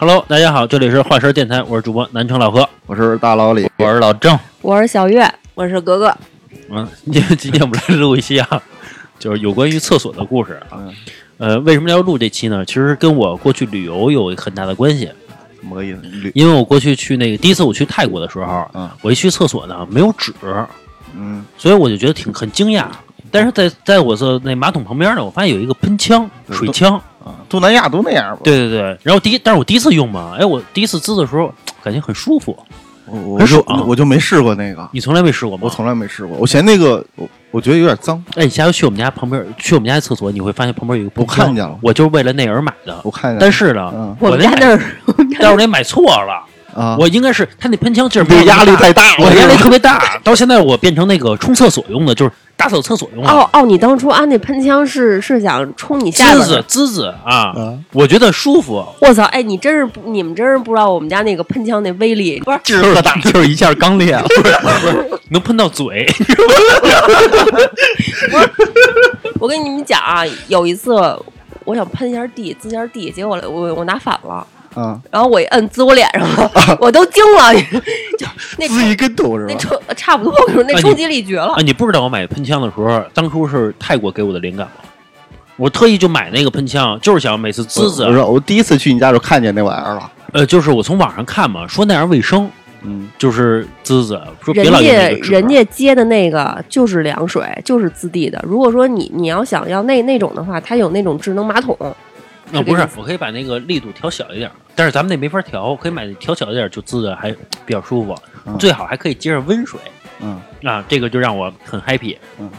Hello，大家好，这里是华神电台，我是主播南城老何。我是大老李，我是老郑，我是小月，我是格格。嗯，今天今天我们来录一期啊，就是有关于厕所的故事啊。嗯，呃，为什么要录这期呢？其实跟我过去旅游有很大的关系，什么个意思？因为我过去去那个第一次我去泰国的时候，嗯我一去厕所呢没有纸，嗯所以我就觉得挺很惊讶。但是在在我的那马桶旁边呢，我发现有一个喷枪，水枪。啊，东南亚都那样吧？，对对对，然后第一，但是我第一次用嘛，哎，我第一次滋的时候感觉很舒服。我我就我就没试过那个，你从来没试过吗？我从来没试过，我嫌那个我我觉得有点脏，哎，你下回去我们家旁边，去我们家厕所，你会发现旁边有一个我看见了我就是为了那而买的。我看见了，但是呢，嗯我们家那那儿，但是我那买错了，啊，我应该是他那喷枪劲儿这压力太大了，我压力特别大，到现在我变成那个冲厕所用的，就是打扫厕所用的。哦哦，你当初安那喷枪是是想冲你下滋滋边的？滋滋啊嗯，我觉得舒服。我操！哎，你真是，你们真是不知道我们家那个喷枪那威力，不是？劲儿特大，就是一下刚裂了。能喷到嘴，我跟你们讲啊，有一次我想喷一下地，滋一下地，结果我我拿反了，啊，然后我一摁滋我脸上了，我都惊了，就那滋一跟头是吧？那冲差不多，那冲击力绝了啊，。你不知道我买喷枪的时候，当初是泰国给我的灵感吗？我特意就买那个喷枪，就是想每次滋滋我，说我第一次去你家就看见那玩意儿了，呃，就是我从网上看嘛，说那样卫生，嗯，就是滋滋，说别人老人家人家接的那个就是凉水，就是滋地的。如果说你你要想要那那种的话，它有那种智能马桶，那不是我可以把那个力度调小一点，但是咱们那没法调，可以买调小一点，就滋的还比较舒服，嗯最好还可以接上温水嗯啊，这个就让我很 happy。嗯，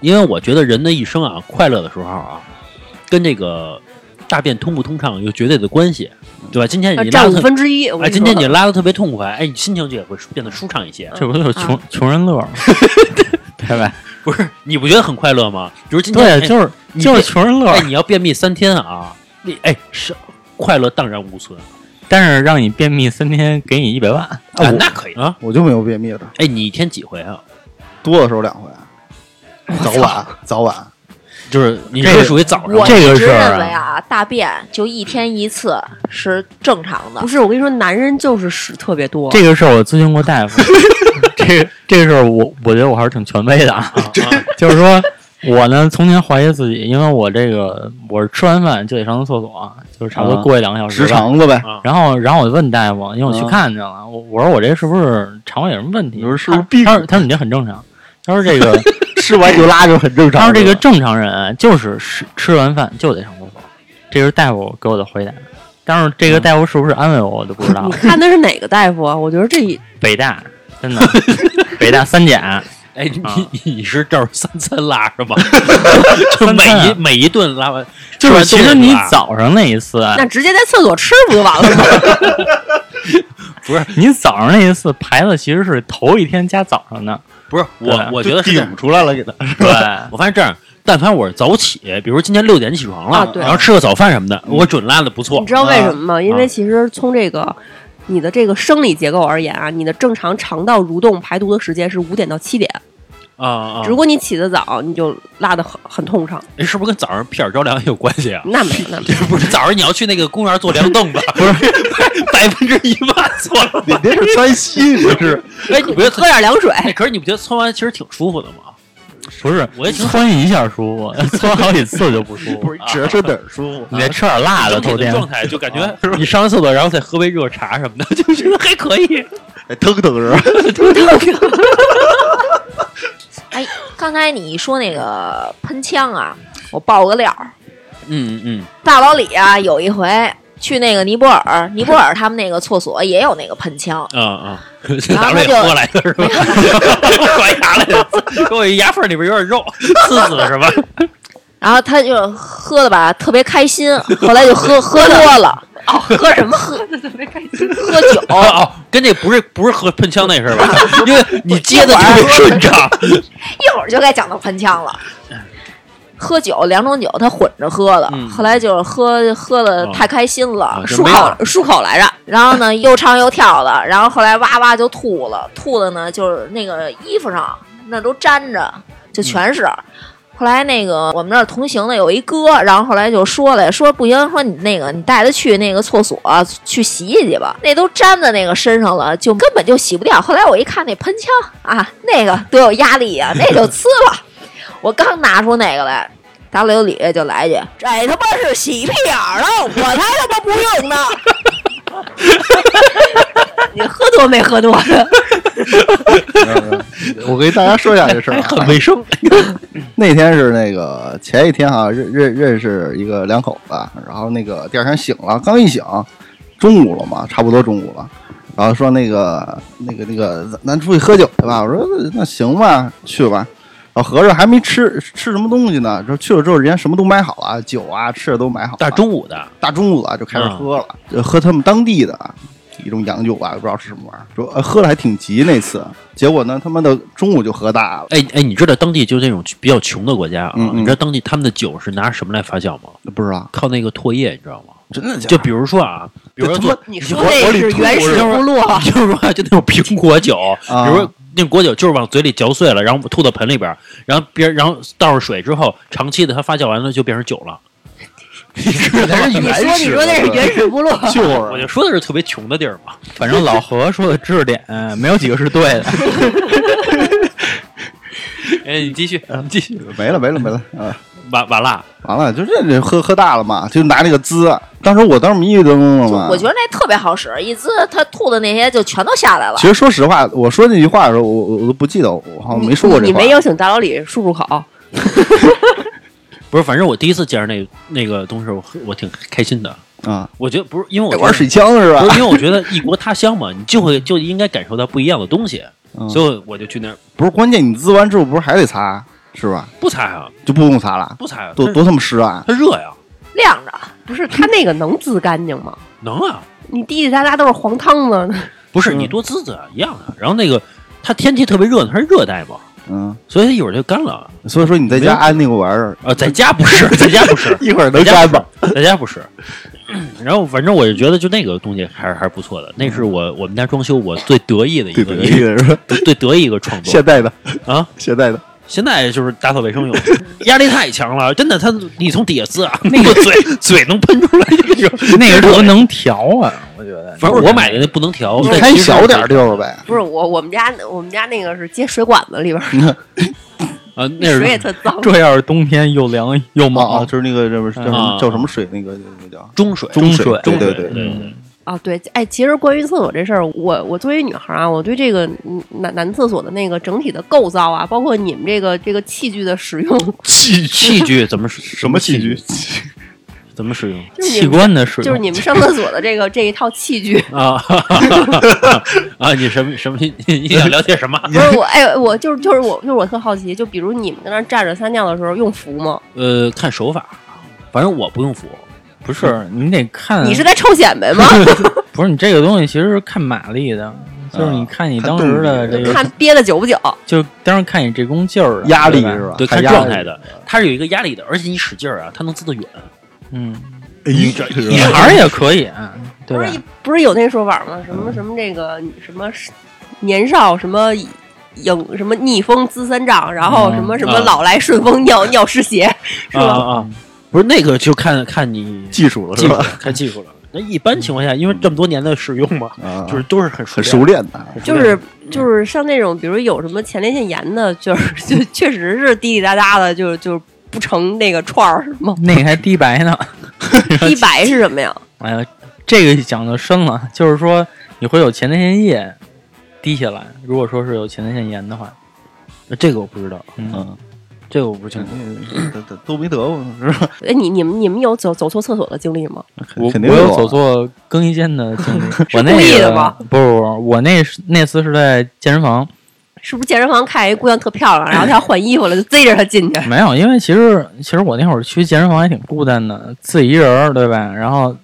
因为我觉得人的一生啊，快乐的时候啊，跟这个大便通不通畅有绝对的关系，对吧？今天你拉的特，分之一。哎，今天你拉的特别痛快，哎，你心情就也会变得舒畅一些。这不就是穷穷人乐吗？对吧？不是，你不觉得很快乐吗？比如今天，对，哎就是就是穷人乐哎，。你要便秘三天啊，你哎是快乐荡然无存但是让你便秘三天，给你一百万。啊，那可以啊。我就没有便秘的，哎，你一天几回啊？多的时候两回，早晚早晚，就是你这属于早上我这个一直事儿啊认为啊，大便就一天一次是正常的不。是，我跟你说，男人就是屎特别多。这个事儿我咨询过大夫，这这个事儿我我觉得我还是挺权威的啊。啊 就是说我呢，从前怀疑自己，因为我这个我是吃完饭就得上厕所，就是差不多啊过一两个小时直吧。肠子呗，啊然后，然后我就问大夫，因为我去啊看去了，我我说我这是不是肠胃有什么问题？你说是不是他病他说他说你这很正常。他说这个 吃完就拉就很正常。他说这个正常人就是吃吃完饭就得上厕所，这是大夫给我的回答。但是这个大夫是不是安慰我，我都不知道你了。看的是哪个大夫啊？我觉得这一北大真的，北大三甲，哎，啊。你你你是照三餐拉是吧？就每一每一顿拉完，就是其实你早早上那一次，那直接在厕所吃不就完了吗？不是你早上那一次排的其实是头一天加早上的，不是我，我觉得是顶出来了，给他。对，我发现这样，但凡我是早起，比如今天六点起床了，然后吃个早饭什么的，我准拉的不错。你。知道为什么吗？因啊为其实从这个你的这个生理结构而言啊，你的正常肠道蠕动排毒的时间是五点到七点。啊啊！如果你起得早，你就拉的很很通畅。哎，是不是跟早上屁眼着凉也有关系啊？那没那没。不是早上你要去那个公园坐凉凳子，不是 百分之一万错了。你这是三七，你这是哎，你不觉得喝点凉水，哎，可是你不觉得搓完其实挺舒服的吗？不是我也挺窜一下舒服，窜好几次就不舒服。不是只是哪儿舒服？你得吃点辣的，头天状态就感觉 你上完厕所，然后再喝杯热茶什么的，就觉得还可以。哎腾腾是吧？哎，刚才你说那个喷枪啊，我爆个料儿，嗯嗯，大老李啊，有一回去那个尼泊尔，尼泊尔他们那个厕所也有那个喷枪，啊啊，然后拿来就喝来的 是吧？刮牙来的，给我牙缝里边有点肉，刺死了是吧？然后他就喝的吧特别开心，后来就喝喝多了，哦，喝什么喝的特别开心？喝酒，哦哦，跟这不是不是喝喷枪那是吧？因为你接的特别顺畅。一会儿就该讲到喷枪了。喝酒两种酒，他混着喝的，嗯。后来就是喝喝的太开心了，漱口漱口来着，然后呢又唱又跳的，然后后来哇哇就吐了，吐的呢就是那个衣服上那都粘着，就全是。后来那个我们那儿同行的有一哥，然后后来就说了，说不行，说你那个你带他去那个厕所去洗洗去吧，那都粘在那个身上了，就根本就洗不掉。后来我一看那喷枪啊，那个多有压力呀、那就呲了。我刚拿出那个来，大刘里就来一句：“这他妈是洗屁眼儿的，我才他妈不用呢。”你喝多没喝多的？我给大家说一下这事儿啊。很卫生。那天是那个前一天哈、认认认识一个两口子，然后那个第二天醒了，刚一醒，中午了嘛，差不多中午了，然后说那个那个那个咱咱出去喝酒去吧，我说那行吧，去吧。然后合着还没吃吃什么东西呢，这去了之后，人家什么都买好了，酒啊吃的都买好了。大中午的，大中午的就开始喝了，就喝他们当地的一种洋酒吧，不知道是什么玩意儿。说、呃、喝的还挺急那次，结果呢，他妈的中午就喝大了，哎哎，你知道当地就是那种比较穷的国家啊，嗯嗯你知道当地他们的酒是拿什么来发酵吗？不知道靠那个唾液，你知道吗？真的假的？就比如说啊，比如说这他妈你说那是原始部落，就是说就那种苹果酒，啊比如说那果酒就是往嘴里嚼碎了，然后吐到盆里边，然后别然后倒上水之后，长期的它发酵完了就变成酒了。你原始说你说那是原始部落，就是我就说的是特别穷的地儿嘛。反正老何说的知识点没有几个是对的。哎，你继续，你继续，没了没了没了啊！完完了，完了，就这这喝喝大了嘛，就拿那个滋，当时我当时迷迷瞪瞪了嘛。我觉得那特别好使，一滋他吐的那些就全都下来了其。实说实话，我说那句话的时候，我我我都不记得，我好像没说过这话。你没邀请大老李漱漱口，不是，反正我第一次见着那那个东西，我我挺开心的。啊？我觉得不是，因为我玩水枪是吧？不是因为我觉得异国他乡嘛，你就会就应该感受到不一样的东西，嗯所以我就去那儿不是关键，你滋完之后不是还得擦是吧？不擦啊，就不用擦了，不擦啊，多多他妈湿啊！它热呀，晾着，不是它那个能滋干净吗？能啊，你滴滴答答都是黄汤子，不是你多滋滋啊一样的。然后那个它天气特别热，它是热带嘛，嗯，所以它一会儿就干了。所以说你在家安那个玩意儿，呃，在家不是，在家不是，一会儿在家不能干吧？在家不是。然后反正我就觉得就那个东西还是还是不错的，那是我我们家装修我最得意的一个一个是吧？最得意一个创作现代的啊。现代的，现在就是打扫卫生用，压力太强了，真的，他你从底下滋啊，那个嘴 嘴能喷出来那种。那个时候能调啊，我觉得。反正我买的那不能调，你开小点儿地儿呗。不是我我们家我们家那个是接水管子里边儿，啊，那水也是特脏。这要是冬天又凉又啊啊，就是那个这不叫什啊么叫什么水？那个那个叫中水，中水对对对对，嗯啊，对，哎，其实关于厕所这事儿，我我作为女孩儿啊，我对这个嗯男男厕所的那个整体的构造啊，包括你们这个这个器具的使用，器器具怎么 什什么器具？怎么使用器官的使用，就是你们上厕所的这个这一套器具。啊？啊，你什么什么？你想了解什么？不是我，哎，我就是就是我就是我特好奇，就比如你们在那儿站着撒尿的时候用扶吗？呃，看手法，反正我不用扶。不是你得看，你是在臭显摆吗？不是你这个东西其实是看马力的，就是你看你当时的这个，看憋的久不久？就当时看你这功劲儿啊压力是吧？对，看状态的，它是有一个压力的，而且你使劲儿啊，它能滋得远。嗯，女孩儿也可以，啊对吧不是？不是有那说法吗？什么什么这个什么年少什么影什么逆风滋三丈，然后嗯什么什么啊老来顺风尿尿湿鞋，是吧？啊啊，不是那个就看看你技术了技术是吧？，看技术了。那一般情况下，因为这么多年的使用嘛，啊，就是都是很很熟熟练的。就是就是像那种，比如有什么前列腺炎的，就是 就确实是滴滴答答的，就就不成那个串儿是吗？那个还滴白呢。滴白是什么呀？哎呀，这个讲的深了，就是说你会有前列腺液滴下来。如果说是有前列腺炎的话，练。这个我不知道，嗯，嗯，这个我不清楚。都都都没得过是吧？哎，你你们你们有走走错厕所的经历吗？我肯定我有啊走错更衣间的经历。我那故意的个吗不不不，我那那次是在健身房，是不是健身房看一姑娘特漂亮，然后她要换衣服了，就追着她进去？没有，因为其实其实我那会儿去健身房还挺孤单的，自己一人儿，对吧？然后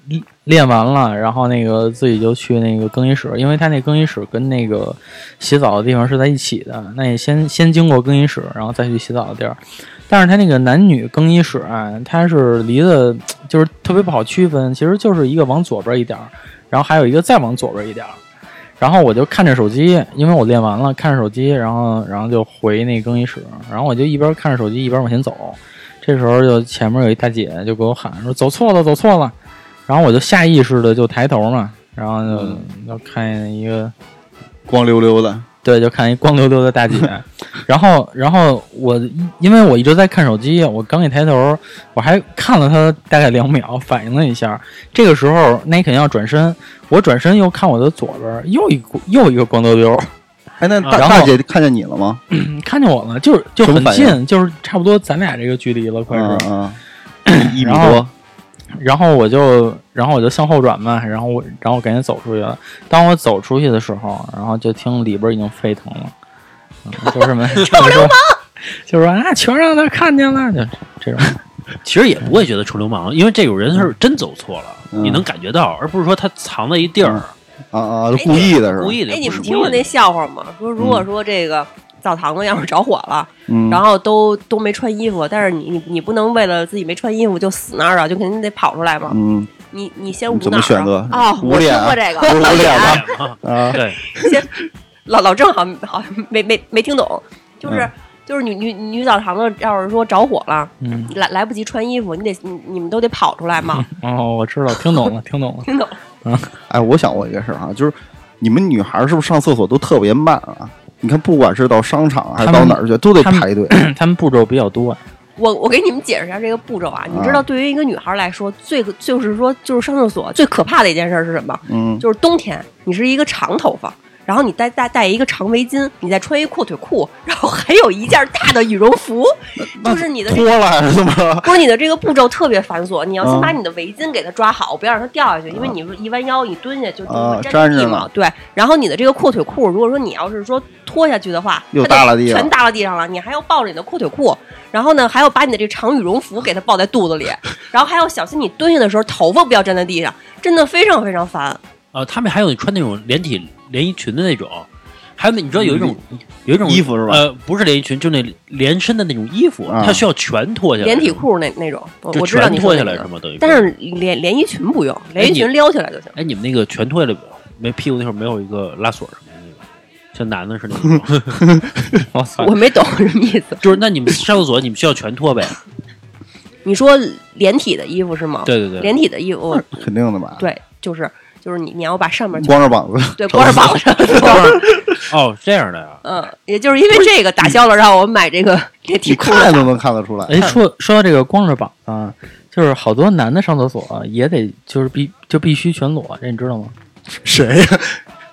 练完了，然后那个自己就去那个更衣室，因为他那更衣室跟那个洗澡的地方是在一起的，那也先先经过更衣室，然后再去洗澡的地儿。但是他那个男女更衣室啊，它是离的，就是特别不好区分，其实就是一个往左边一点，然后还有一个再往左边一点。然后我就看着手机，因为我练完了，看着手机，然后然后就回那更衣室，然后我就一边看着手机一边往前走。这时候就前面有一大姐就给我喊说走错了，走错了。然后我就下意识的就抬头嘛，然后就就看见一个光溜溜的，对，就看一光溜溜的大姐，然后，然后我因为我一直在看手机，我刚一抬头，我还看了她大概两秒，反应了一下。这个时候，那你肯定要转身，我转身又看我的左边，又一又一个光溜溜，哎，那啊大然后大姐看见你了吗？看见我了，就是就很近，就是差不多咱俩这个距离了，快是。嗯嗯，一米多，然后我就，然后我就向后转嘛，然后我，然后我赶紧走出去了。当我走出去的时候，然后就听里边已经沸腾了，嗯、就是们 就是说，就是说啊，全让他看见了，就这种。其实也不会觉得臭流氓，因为这种人是真走错了，嗯你能感觉到，而不是说他藏在一地儿，啊啊，故意的是吧故？意的。哎，你们听过那笑话吗？说如果说这个澡堂子要是着火了，嗯，然后都都没穿衣服，但是你你你不能为了自己没穿衣服就死那儿啊，就肯定得跑出来嘛。嗯你你先怎捂哪儿啊？么选择？哦，我捂脸啊听过这个，捂脸吧？对嘛啊，对，先老老郑好像好像没没没听懂，就是、嗯就是女女女澡堂子要是说着火了，嗯，来来不及穿衣服，你得你你们都得跑出来嘛。哦，我知道，听懂了，听懂了。听懂？哎，我想过一个事儿啊，就是你们女孩儿是不是上厕所都特别慢啊？你看，不管是到商场还是到哪儿去，都得排队。他们步骤比较多，我我给你们解释一下这个步骤啊，你知道对于一个女孩来说，最就是说就是上厕所最可怕的一件事是什么？嗯，就是冬天，你是一个长头发，然后你再再带一个长围巾，你再穿一阔腿裤，然后还有一件大的羽绒服，就是你的这脱个。了还是怎么着？不是你的这个步骤特别繁琐，你要先嗯把你的围巾给它抓好，不要让它掉下去，因为你一弯腰，你蹲下就粘上了。地嘛对，然后你的这个阔腿裤，如果说你要是说脱下去的话，又它就耷拉地上全耷拉地上了，你还要抱着你的阔腿裤，然后呢还要把你的这长羽绒服给它抱在肚子里，然后还要小心你蹲下的时候头发不要粘在地上，真的非常非常烦。呃，他们还有穿那种连体连衣裙的那种，还有那你知道有一种有一种衣服是吧呃，不是连衣裙，就那连身的那种衣服，啊它需要全脱下来，连体裤那那种，我知道全你脱下来是吗？等于说，但是连连衣裙不用，连衣裙撩起来就行。哎，你们那个全脱下来没屁股那会儿没有一个拉锁什么的那个，像男的似的那种，我操我没懂什么意思。就是那你们上厕所你们需要全脱呗？你说连体的衣服是吗？对对对，连体的衣服，肯定的吧？对，就是就是你你要把上面光着膀子，对光着膀子。哦，这样的呀。嗯，也就是因为这个打消了让我买这个连 体你裤的看都能看得出来。哎，说说到这个光着膀子啊，就是好多男的上厕所也得就是必就必须全裸，这你知道吗？谁呀？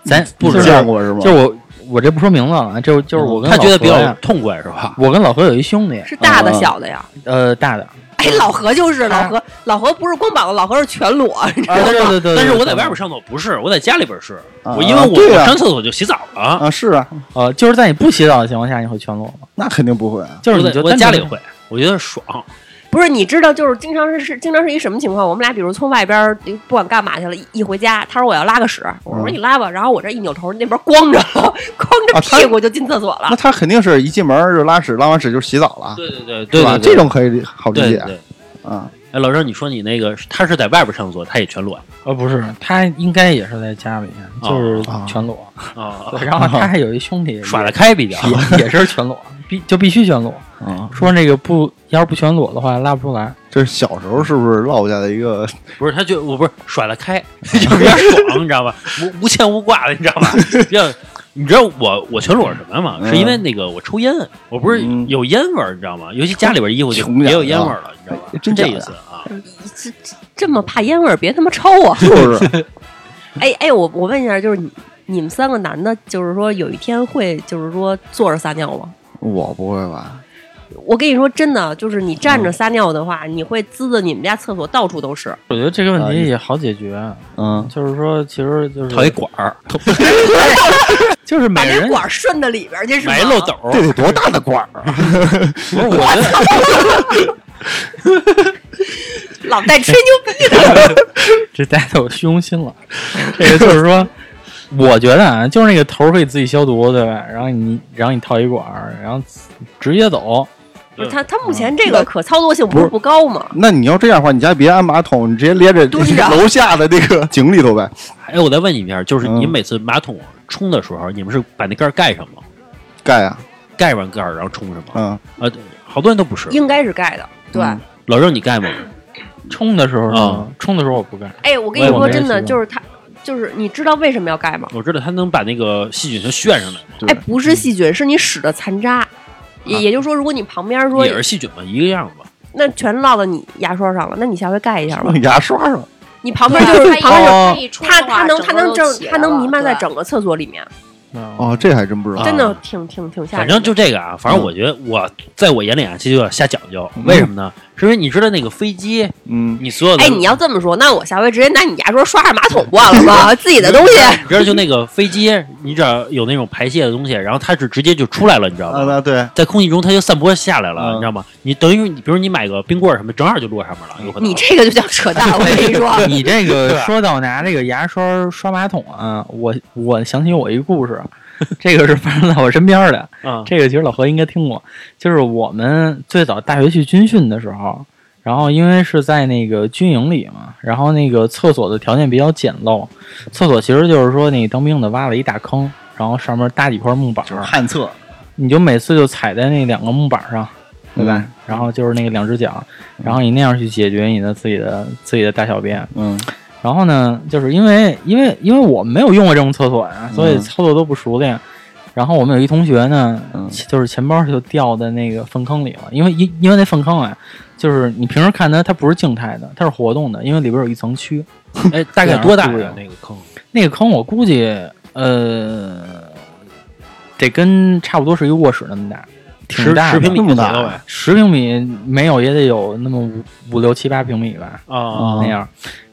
咱不就是见过是吗？就我我这不说名字了，就就是我跟他觉得比较痛快是吧？我跟老何有一兄弟，是大的啊小的呀。呃，大的，哎，老何就是老何，老何不是光膀子，老何是全裸，你知道啊，吗？对对对，但是我在外边上厕所不是，我在家里边是，啊我因为我上厕所就洗澡了，啊，是啊，呃，就是在你不洗澡的情况下，你会全裸吗？那肯定不会啊。就是你我家里会，我觉得爽。不是，你知道，就是经常是是经常是一什么情况？我们俩比如从外边儿不管干嘛去了，一一回家，他说我要拉个屎，我说嗯你拉吧，然后我这一扭头，那边光着了，光着屁股就进厕所了那。他肯定是一进门就拉屎，拉完屎就洗澡了，对对对对吧？对对，这种可以好理解对对。啊。哎，老郑，你说你那个他是在外边上厕所，他也全裸呃，不是，他应该也是在家里，就是哦全裸。啊，对，然后 他还有一兄弟耍得开比较。也也是全裸，必就必须全裸。啊，说那个不，要是不全裸的话，拉不出来。这是小时候是不是落下的一个？不是，他就我不是甩了开，就比较爽，你知道吧？无无牵无挂的，你知道吧？比较，你知道我我全裸是什么吗？嗯是因为那个我抽烟，我不是嗯有烟味儿，你知道吗？尤其家里边衣服就也有烟味儿了，你知道吧？真这意思啊？这这这么怕烟味儿，别他妈抽啊！就是哎哎，我我问一下，就是你你们三个男的，就是说有一天会就是说坐着撒尿吗？我不会吧？我跟你说真的，就是你站着撒尿的话，你会滋的你们家厕所到处都是。我觉得这个问啊题也好解决，嗯，就是说，其实就是套一管儿，就是把那每人管儿顺到里边儿去是吗？买漏斗儿，这得多大的管儿啊？不是我 老带吹牛逼的。这带有虚荣心了。这个就是说，我觉得啊，就是那个头儿可以自己消毒，对吧？然后你，然后你套一管儿，然后直接走。不是他，他目前这个可操作性不是不高吗？那你要这样的话，你家别安马桶，你直接连着楼下的那个井里头呗。哎，我再问你一下，就是你嗯每次马桶冲的时候，你们是把那盖儿盖上吗？盖啊，盖完盖儿然后冲是吗？嗯，啊，对好多人都不是。应该是盖的。对，嗯老郑，你盖吗？冲的时候呢啊，冲的时候我不盖。哎，我跟你说真的，就是他，就是你知道为什么要盖吗？我知道它能把那个细菌全炫上来，对哎，不是细菌，是你屎的残渣。也也就是说，如果你旁边说也是细菌嘛，一个样吧。那全落到你牙刷上了，那你下回盖一下吧。牙刷上，你旁边就是它 一旁边哦它它它能它能正它能弥漫在整个个厕所里面，哦，这还真不知道。啊真的挺挺挺吓反人的。正就这个啊，反正我觉得我在我眼里啊，这就要瞎讲究。为什么呢？是因为你知道那个飞机，嗯，你所有的哎，你要这么说，那我下回直接拿你牙刷刷上马桶不完了吗？自己的东西。你知道就那个飞机，你只要有那种排泄的东西，然后它是直接就出来了，你知道啊，吗？那对，在空气中它就散播下来了，嗯你知道吗？你等于你比如你买个冰棍儿什么，正好就落上面了，有可能。你这个就叫扯淡，我跟你说。你这个说到拿这个牙刷刷马桶啊，我我想起我一个故事，这个是发生在我身边的。啊，这个其实老何应该听过，就是我们最早大学去军训的时候，然后因为是在那个军营里嘛，然后那个厕所的条件比较简陋，厕所其实就是说那当兵的挖了一大坑，然后上面搭几块木板就是，旱厕，你就每次就踩在那两个木板上，对吧？嗯然后就是那个两只脚，然后你那样去解决你的自己的自己的大小便。嗯然后呢，就是因为因为因为我们没有用过这种厕所呀，所以嗯操作都不熟练。然后我们有一同学呢，嗯就是钱包就掉在那个粪坑里了，因为因因为那粪坑啊，就是你平时看它它不是静态的，它是活动的，因为里边有一层蛆。哎，大概多大？那个坑？那个坑我估计呃，得跟差不多是一个卧室那么大，挺十大的十平米那么大。十平米没有也得有那么五五六七八平米吧，啊那样。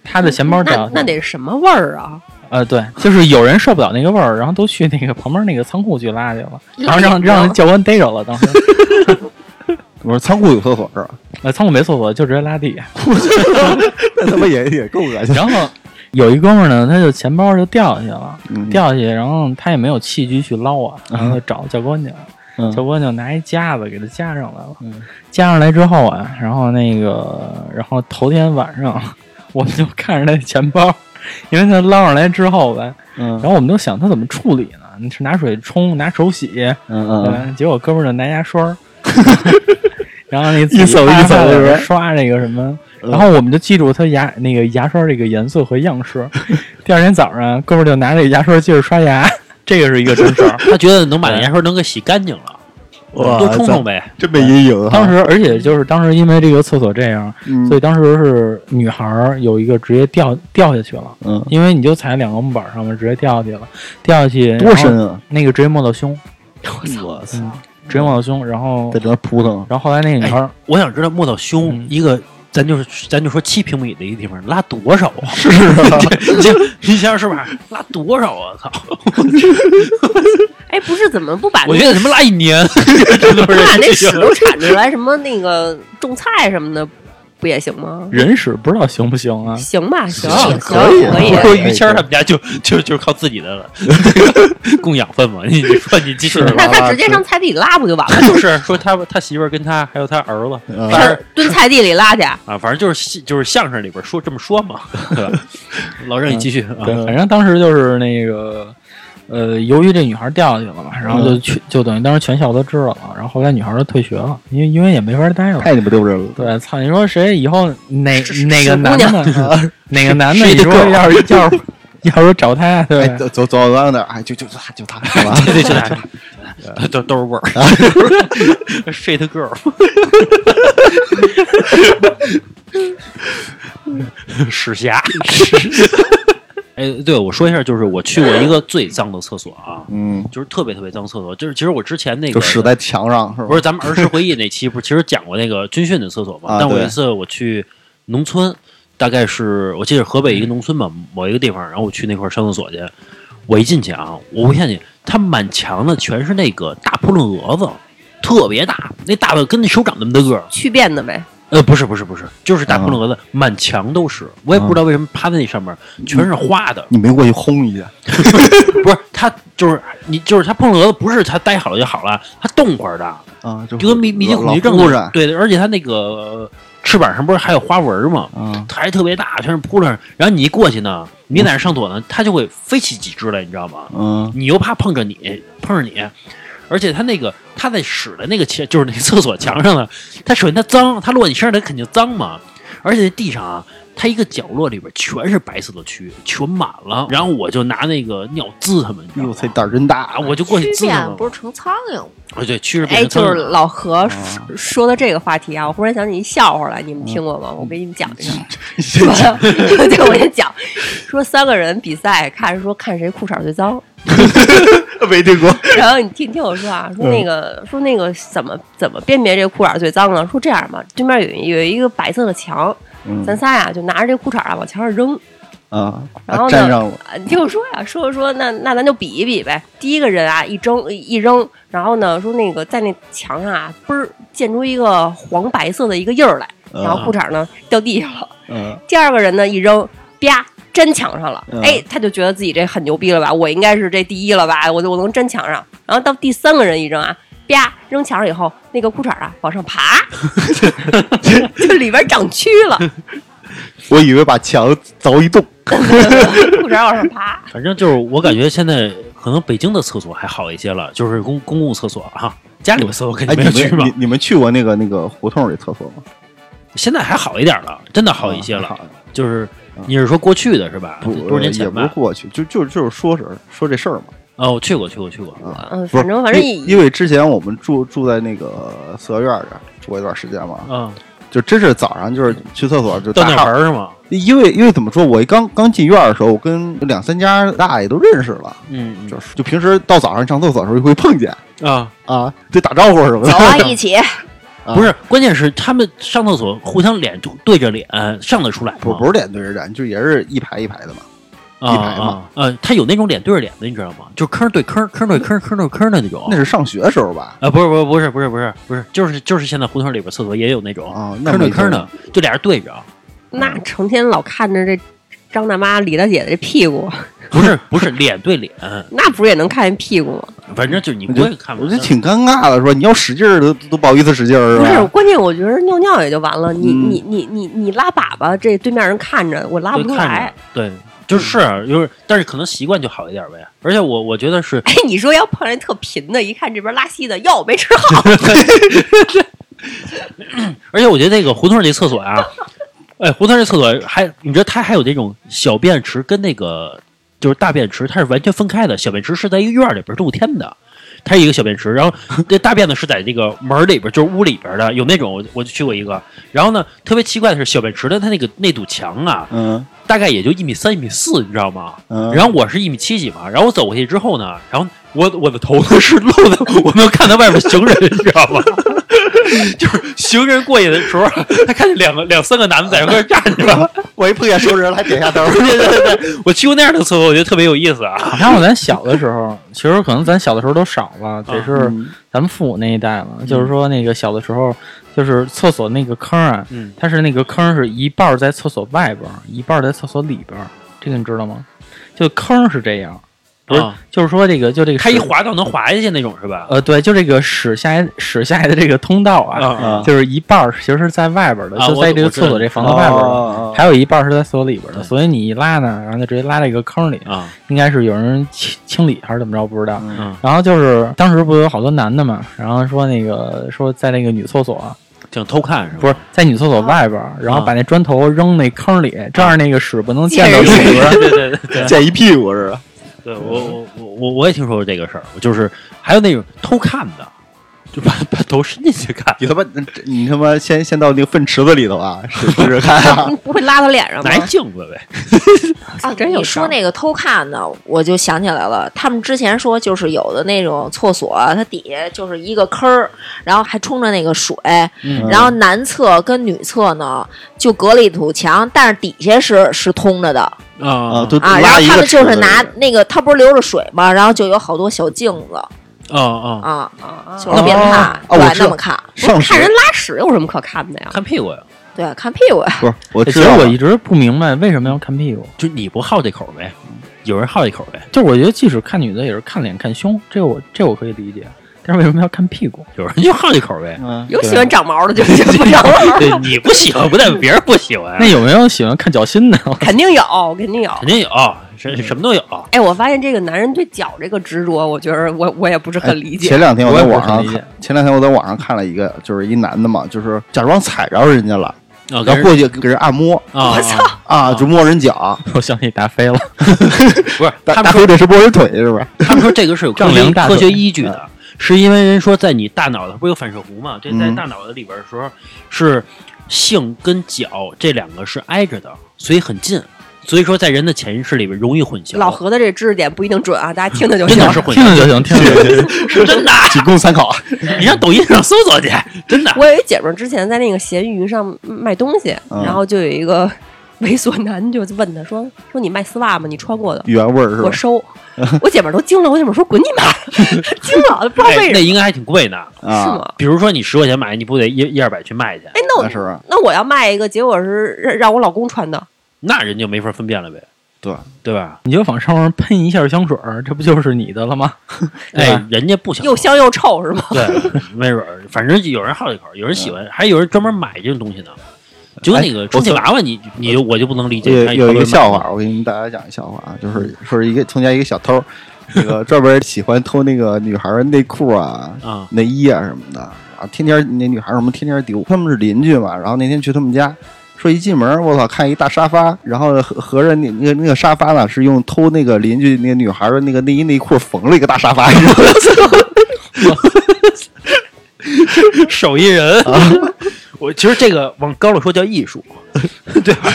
他的钱包那掉，那得什么味儿啊？呃，对，就是有人受不了那个味儿，然后都去那个旁边那个仓库去拉去了，然后让让教官逮着了。当时，我说仓库有厕所是吧？呃，仓库没厕所，就直接拉地。那他妈也也够恶心。然后有一哥们儿呢，他就钱包就掉下去了，嗯掉下去，然后他也没有器具去捞啊，然后就找教官去了。嗯教官就拿一夹子给他夹上来了。嗯夹上来之后啊，然后那个，然后头天晚上我们就看着那钱包，因为他捞上来之后呗，嗯然后我们就想他怎么处理呢？你是拿水冲，拿手洗，嗯对吧嗯，结果哥们儿就拿牙刷儿，然后那一手一手的是刷那个什么，嗯然后我们就记住他牙那个牙刷这个颜色和样式。第二天早上，哥们儿就拿这个牙刷接着刷牙，这个是一个真事儿。他觉得能把那牙刷能给洗干净了，哇多冲冲呗。真没阴影哈。当时，而且就是当时因为这个厕所这样，嗯，所以当时是女孩儿有一个直接掉掉下去了，嗯，因为你就踩两个木板上面直接掉下去了，掉下去多深？啊！那个直接没到胸，我操，嗯，直接没到胸，然后在这儿扑腾，然后后来那个女孩儿我想知道摸到胸嗯一个，咱就是咱就说七平米的一个地方拉多少啊？是啊，就你想想是吧？拉多少啊？操！哎，不是，怎么不把我觉得他妈拉一年，不把那屎都铲出来，什么那个种菜什么的，不也行吗？人屎不知道行不行啊？行吧，行行行可以可以。说于谦他们家就就就靠自己的 供养分嘛。你你说你继续是那他直接上菜地里拉不就完了？就是说他他媳妇儿跟他还有他儿子，嗯反正蹲菜地里拉去，啊，反正就是就是相声里边说这么说嘛，对吧？老郑你继续啊，对，反正当时就是那个，呃，由于这女孩掉下去了嘛，然后就去就等于当时全校都知道了，然后后来女孩就退学了，因为因为也没法待了。太你妈丢人了。对，操！你说谁以后哪哪个男的啊哪个男的，你说要是要是要是找他，对？走走走到那儿，哎，就就他就他，是吧？对 对对，都都是味儿，shit girl，屎侠。哎，对，我说一下，就是我去过一个最脏的厕所啊，嗯，就是特别特别脏厕所，就是其实我之前那个就屎在墙上，是吧？不是咱们儿时回忆那期不是其实讲过那个军训的厕所吗？啊对但我有一次我去农村，大概是我记得河北一个农村吧，某一个地方，然后我去那块儿上厕所去，我一进去啊，我不骗你，它满墙的全是那个大扑棱蛾子，特别大，那大的跟那手掌那么大个儿。去便的呗。呃，不是不是不是，就是大碰棱子，满墙都是。我也不知道为什么趴在那上面全是花的，你没过去轰一下？不是它就是你就是它碰棱子，不是它待好了就好了，它动会儿的，啊，就就跟密密集恐惧症似的对的，而且它那个翅膀上不是还有花纹吗？啊，它还特别大，全是扑棱。然后你一过去呢，你在那上锁呢，它就会飞起几只来，你知道吗？嗯你又怕碰着你，碰着你，而且他那个他在使的那个墙，就是那个厕所墙上的，他首先他脏，他落你身上他肯定脏嘛，而且地上啊，他一个角落里边全是白色的蛆，全满了，然后我就拿那个尿滋他们，哟，这胆儿真大。啊，我就过去蛆滋他们，变不是成苍蝇。吗？啊对，蛆是变哎，就是老何说说的这个话题啊，我忽然想起一笑话来，你们听过吗？我给你们讲一下。对，我先讲，说三个人比赛，看说看谁裤衩最脏。没听过。然后你听听我说啊，说那个说那个怎么怎么辨别这个裤衩最脏呢？说这样吧，对面有有一个白色的墙，嗯咱仨呀就拿着这裤衩啊往墙上扔。啊，然后呢你听我说呀，说着说那那咱就比一比呗。第一个人啊一扔一扔，然后呢说那个在那墙上啊嘣儿溅出一个黄白色的一个印儿来，然后裤衩呢掉地下了。嗯第二个人呢一扔，啪粘墙上了，嗯哎，他就觉得自己这很牛逼了吧，我应该是这第一了吧，我就我能粘墙上。然后到第三个人一扔啊，啪扔墙上以后，那个裤衩啊往上爬，就里边长蛆了，我以为把墙凿一洞。裤衩往上爬。反正就是我感觉现在可能北京的厕所还好一些了，就是公公共厕所啊，家里的厕所肯哎，定你没去嘛们你。你们去过那个那个胡同里厕所吗？现在还好一点了，真的好一些了。好就是你是说过去的是吧？不多少年也前吧？不是过去，就就就是说是说这事儿嘛。哦，我去过，去过，去过。啊，嗯，不是反正反正因因为之前我们住住在那个四合院这儿住过一段时间嘛，嗯，就真是早上就是去厕所就打号门儿是吗？因为因为怎么说，我一刚刚进院儿的时候，我跟两三家大爷都认识了，嗯嗯就是就平时到早上上厕所的时候就会碰见啊，啊，得打招呼什么的。走啊，一起！啊不是，关键是他们上厕所互相脸对着脸上得出来？不不是脸对着脸，就也是一排一排的嘛。啊一排嘛啊，呃，他有那种脸对着脸的，你知道吗？就坑对坑，坑对坑，坑对坑的那种。那是上学时候吧？啊，不是不是不是不是不是不是，就是就是现在胡同里边厕所也有那种啊，坑对坑的，就俩人对着。那成天老看着这张大妈、李大姐的这屁股，不是不是脸对脸，那不是也能看见屁股吗？反正就是你我不会看，我觉得挺尴尬的，说你要使劲儿都都不好意思使劲儿，不是，关键我觉得尿尿也就完了，你嗯你你你你拉粑粑，这对面人看着我拉不出来。对，就是就是，但是可能习惯就好一点呗。而且我我觉得是哎，你说要碰人特贫的，一看这边拉稀的，药，没吃好，而且我觉得那个胡同那厕所呀、哎，胡同这厕所还，你知道它还有那种小便池跟那个就是大便池，它是完全分开的。小便池是在一个院儿里边露天的，它是一个小便池，然后 这大便呢是在这个门儿里边，就是屋里边的。有那种我我就去过一个，然后呢特别奇怪的是小便池的它那个那堵墙啊，嗯大概也就一米三一米四，你知道吗？嗯，然后我是一米七几嘛，然后我走过去之后呢，然后我我的头呢是露的，我能看到外面行人，你知道吗？就是行人过去的时候，他看见两个两三个男的在那块站着。我一碰见熟人还点下头，对对对对，我去过那样的厕所，我觉得特别有意思啊。你看我咱小的时候，其实可能咱小的时候都少了，得是嗯咱们父母那一代了。就是说，那个小的时候，就是厕所那个坑啊，嗯，它是那个坑是一半在厕所外边，一半在厕所里边，这个你知道吗？就坑是这样，不是，啊。就是说这个就这个屎他一滑道能滑下去那种是吧？呃，对，就这个屎下来屎下来的这个通道啊，啊就是一半儿其实是在外边的，啊就在这个厕所这房子外边儿的，哦还有一半儿是在厕所里边的，对。所以你一拉呢，然后就直接拉到一个坑里，啊，应该是有人清清理还是怎么着，不知道。然后就是当时不是有好多男的嘛，然后说那个说在那个女厕所，想偷看是吧？不是在女厕所外边，然后把那砖头扔那坑里，这样那个屎不能溅到溅里边对对对溅一屁股是吧？对，我我我我也听说过这个事儿，就是还有那种偷看的，就把把头伸进去看，你他妈你他妈先先到那个粪池子里头啊，试试试看啊！不会拉到脸上吗拿？镜子呗。啊，真有你说事儿那个偷看呢，我就想起来了。他们之前说，就是有的那种厕所，它底下就是一个坑儿，然后还冲着那个水，嗯然后男厕跟女厕呢就隔了一堵墙，但是底下是是通着的啊，啊都啊。然后他们就是拿那个，它不是流着水吗？然后就有好多小镜子，哦哦，啊，啊就是别看，哦我那么看，上学看人拉屎有什么可看的呀？看屁股呀，对，看屁股呀。不是我其实我一直不明白为什么要看屁股，就你不好这口呗，有人好这口呗，就是我觉得即使看女的也是看脸看胸，这个我这我可以理解，但是为什么要看屁股？有人就好这口呗。嗯，有喜欢长毛的，就就不长毛。对你不喜欢，不代表别人不喜欢，那有没有喜欢看脚心的？肯定有，肯定有。肯定有，什什么都有。哎，我发现这个男人对脚这个执着，我觉得我我也不是很理解。前两天我在网上前两天我在网上看了一个，就是一男的嘛，就是假装踩着人家了，啊，然后过去给人按摩啊，我操啊，就摸人脚。我想起达飞了，不是他们说飞这是摸人腿是不是？他们说这个是有科学科学依据的，是因为人说在你大脑的不是有反射弧吗？这在嗯大脑的里边的时候是性跟脚这两个是挨着的，所以很近。所以说，在人的潜意识里边容易混淆。老何的这知识点不一定准啊，大家听听就行。真的是混淆，听着就行，听着就行。是真的。仅供参考。你上抖音上搜索去，真的。我有一姐们儿之前在那个闲鱼上卖东西，嗯然后就有一个猥琐男就问他说：“说你卖丝袜吗？你穿过的，原味儿是吧我？收。”我姐们儿都惊了，我姐们儿说：“滚你妈！” 惊了，不知道哎为什么。那应该还挺贵呢。是啊，吗？比如说你十块钱买，你不得一一二百去卖去？哎，那我那是啊那我要卖一个，结果是让让我老公穿的，那人就没法分辨了呗，对，对吧？你就往上面喷一下香水儿，这不就是你的了吗？对哎，人家不想又香又臭，是吗？对，没准儿，反正有人好这口，有人喜欢，还有人专门买这种东西呢。就那个充气娃娃，你你我就不能理解。有有一个笑话，我给你们大家讲一笑话啊，就是说一个从前一个小偷，那个专门喜欢偷那个女孩儿内裤啊、啊内衣啊什么的，然后天天那女孩儿什么天天丢，他们是邻居嘛，然后那天去他们家。说一进门，我操，看一大沙发，然后合合着那那个那个沙发呢，是用偷那个邻居那个女孩儿的那个内衣内裤缝了一个大沙发，你知道吗？手艺人啊。我其实这个往高了说叫艺术，对吧？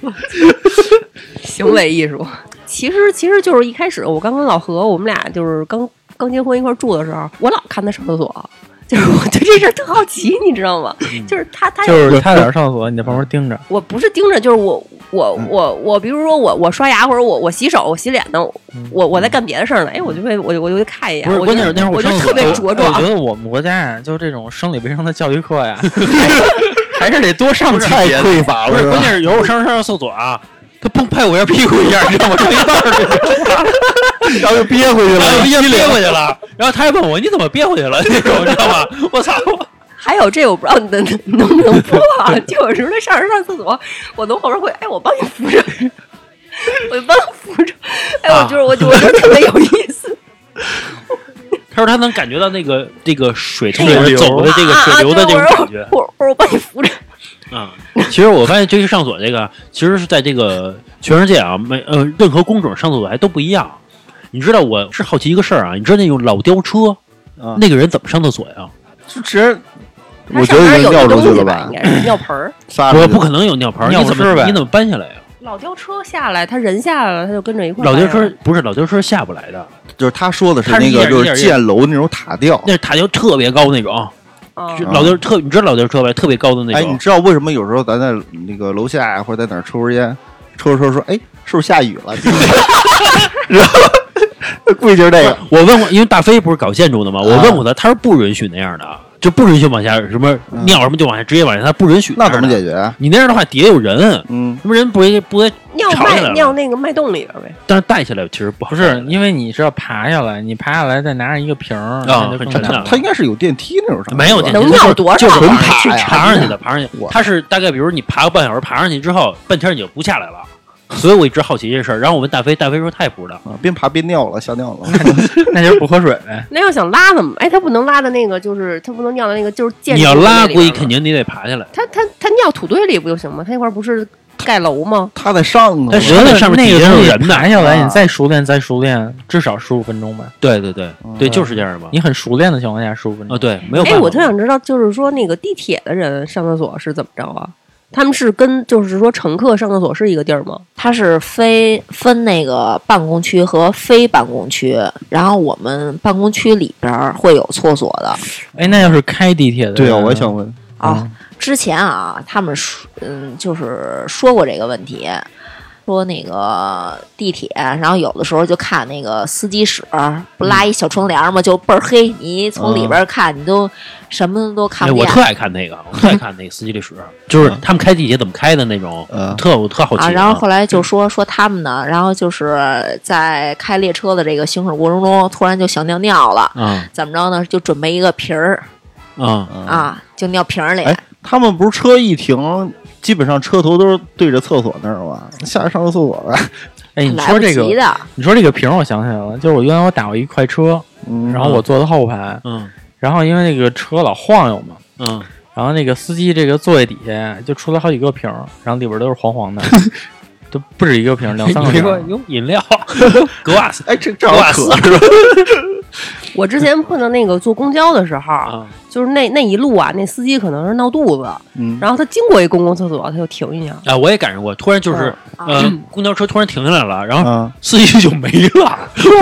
行为艺术。其实其实就是一开始我刚跟老何，我们俩就是刚刚结婚一块儿住的时候，我老看他上厕所，就是我对这事儿特好奇，你知道吗？就是他他就是他在那上厕所，你在旁边盯着。我不是盯着，就是我我我我，比如说我我刷牙或者我我洗手我洗脸呢，我我在干别的事儿呢，哎，我就会我就我就会看一眼，不是我就关键是那会儿我我就特别着重我觉。得我们国家呀，就这种生理卫生的教育课呀，还是得多上几太节。匮乏了？关键是有时候上上厕所啊，他砰拍我一下屁股一下，你知道吗？上一半儿，然后又憋回去然后了。一下憋回去了，然后他还问我你怎么憋回去了那种，你知道吗？我操！还有这我不知道你能能不能播啊？就有时候他上人上厕所，我从后边会，哎，我帮你扶着，我就帮他扶着，哎，我就是我就我觉得特别有意思。他说他能感觉到那个这个水从水里走的这个水流的这种感觉我我说我帮你扶着，啊。其实我发现这个上锁这个，其实是在这个全世界啊，没呃任何工种上厕所还都不一样。你知道我是好奇一个事儿啊，你知道那种老吊车啊那个人怎么上厕所呀？就直接，我觉得已经尿出去了吧应？该是尿盆儿。我不可能有尿盆儿，尿你怎不湿呗么你怎么搬下来呀？老吊车下来，他人下来了，他就跟着一块儿老吊车不是老吊车下不来的，就是他说的是那个，就是建楼那种塔吊。那是塔吊特别高那种，老吊特你知道老吊车呗，特别高的那哎，你。知道为什么有时候咱在那个楼下呀，或者在哪儿抽根烟，抽着抽着说，哎，是不是下雨了？然后 估计就是这个。我问过，因为大飞不是搞建筑的吗，我啊问过他，他说不允许那样的，就不允许往下什么嗯尿什么就往下直接往下，他不允许。那怎么解？决啊？你那样的话，底下有人，嗯，什么人不会不会尿脉尿那个脉动里边呗。但是带下来其实不好不是，因为你是要爬下来，你爬下来再拿着一个瓶儿，那就很沉的更难了他应该是有电梯那种上，没有电梯能尿多少就是纯爬爬呀爬上去的，爬上去我。他是大概比如你爬个半小时，爬上去之后，半天你就不下来了。所以我一直好奇这事儿，然后我问大飞，大飞说他也不知道。啊边爬边尿了，吓尿了。那就是不喝水呗。那要想拉怎么？哎，他不能拉的那个，就是他不能尿的那个，就是建筑你要拉，估计肯定你得爬下来。他他他尿土堆里不就行吗？他那块儿不是盖楼吗？他在上头呢，但是那上面那个东西下有人呢爬下来，啊你再熟练再熟练，至少十五分钟吧。对对对嗯对，就是这样吧。你很熟练的情况下，十五分钟。啊，对，没有办哎，我特想知道，就是说那个地铁的人上厕所是怎么着啊？他们是跟就是说乘客上厕所是一个地儿吗？它是非分那个办公区和非办公区，然后我们办公区里边儿会有厕所的哎，那要是开地铁的，对啊，我也想问，啊。之前啊，他们说，嗯，就是说过这个问题，说那个地铁，然后有的时候就看那个司机室不拉一小窗帘嘛，就倍儿黑，你从里边看你都什么都看哎，不见。我特爱看那个，我特爱看那个司机历史，就是他们开地铁怎么开的那种，嗯特我特好奇。啊，然后后来就说说他们呢，然后就是在开列车的这个行驶过程中，突然就想尿尿了，嗯怎么着呢？就准备一个瓶儿嗯，嗯，啊，就尿瓶儿里。哎他们不是车一停，基本上车头都是对着厕所那儿吗？下来上个厕所呗。哎，你说这个，你说这个瓶儿，我想起来了，就是我原来我打过一快车，嗯，然后我坐的后排，嗯然后因为那个车老晃悠嘛，嗯，然后那个司机这个座位底下就出来好几个瓶儿，然后里边都是黄黄的，都不止一个瓶儿，两三个你说瓶儿。有饮料，格瓦斯哎，这正好哇渴塞是吧？我之前碰到那个坐公交的时候，啊，就是那那一路啊，那司机可能是闹肚子，嗯，然后他经过一公共厕所，他就停一下。啊，我也赶上过，突然就是嗯呃，公交车突然停下来了，然后啊，司机就没了，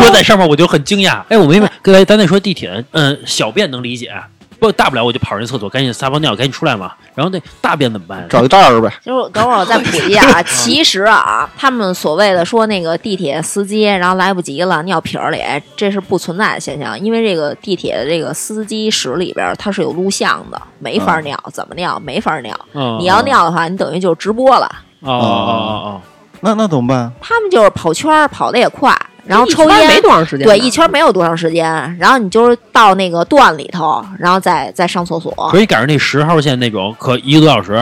我在上面我就很惊讶。哎，我明白，刚才咱那说地铁，嗯，小便能理解，不大不了我就跑人厕所，赶紧撒泡尿，赶紧出来嘛。然后那大便怎么办？找一袋儿呗。就是等会儿我再普及一下啊，其实啊，他们所谓的说那个地铁司机，然后来不及了尿瓶儿里，这是不存在的现象，因为这个地铁的这个司机室里边儿它是有录像的，没法尿，怎么尿没法尿。嗯，你要尿的话，你等于就是直播了。哦哦哦哦那那怎么办？他们就是跑圈儿，跑的也快，然后抽烟没多长时间，对，一圈没有多长时间，然后你就是到那个段里头，然后再再上厕所哦，。可以赶上那十号线那种，可一个多小时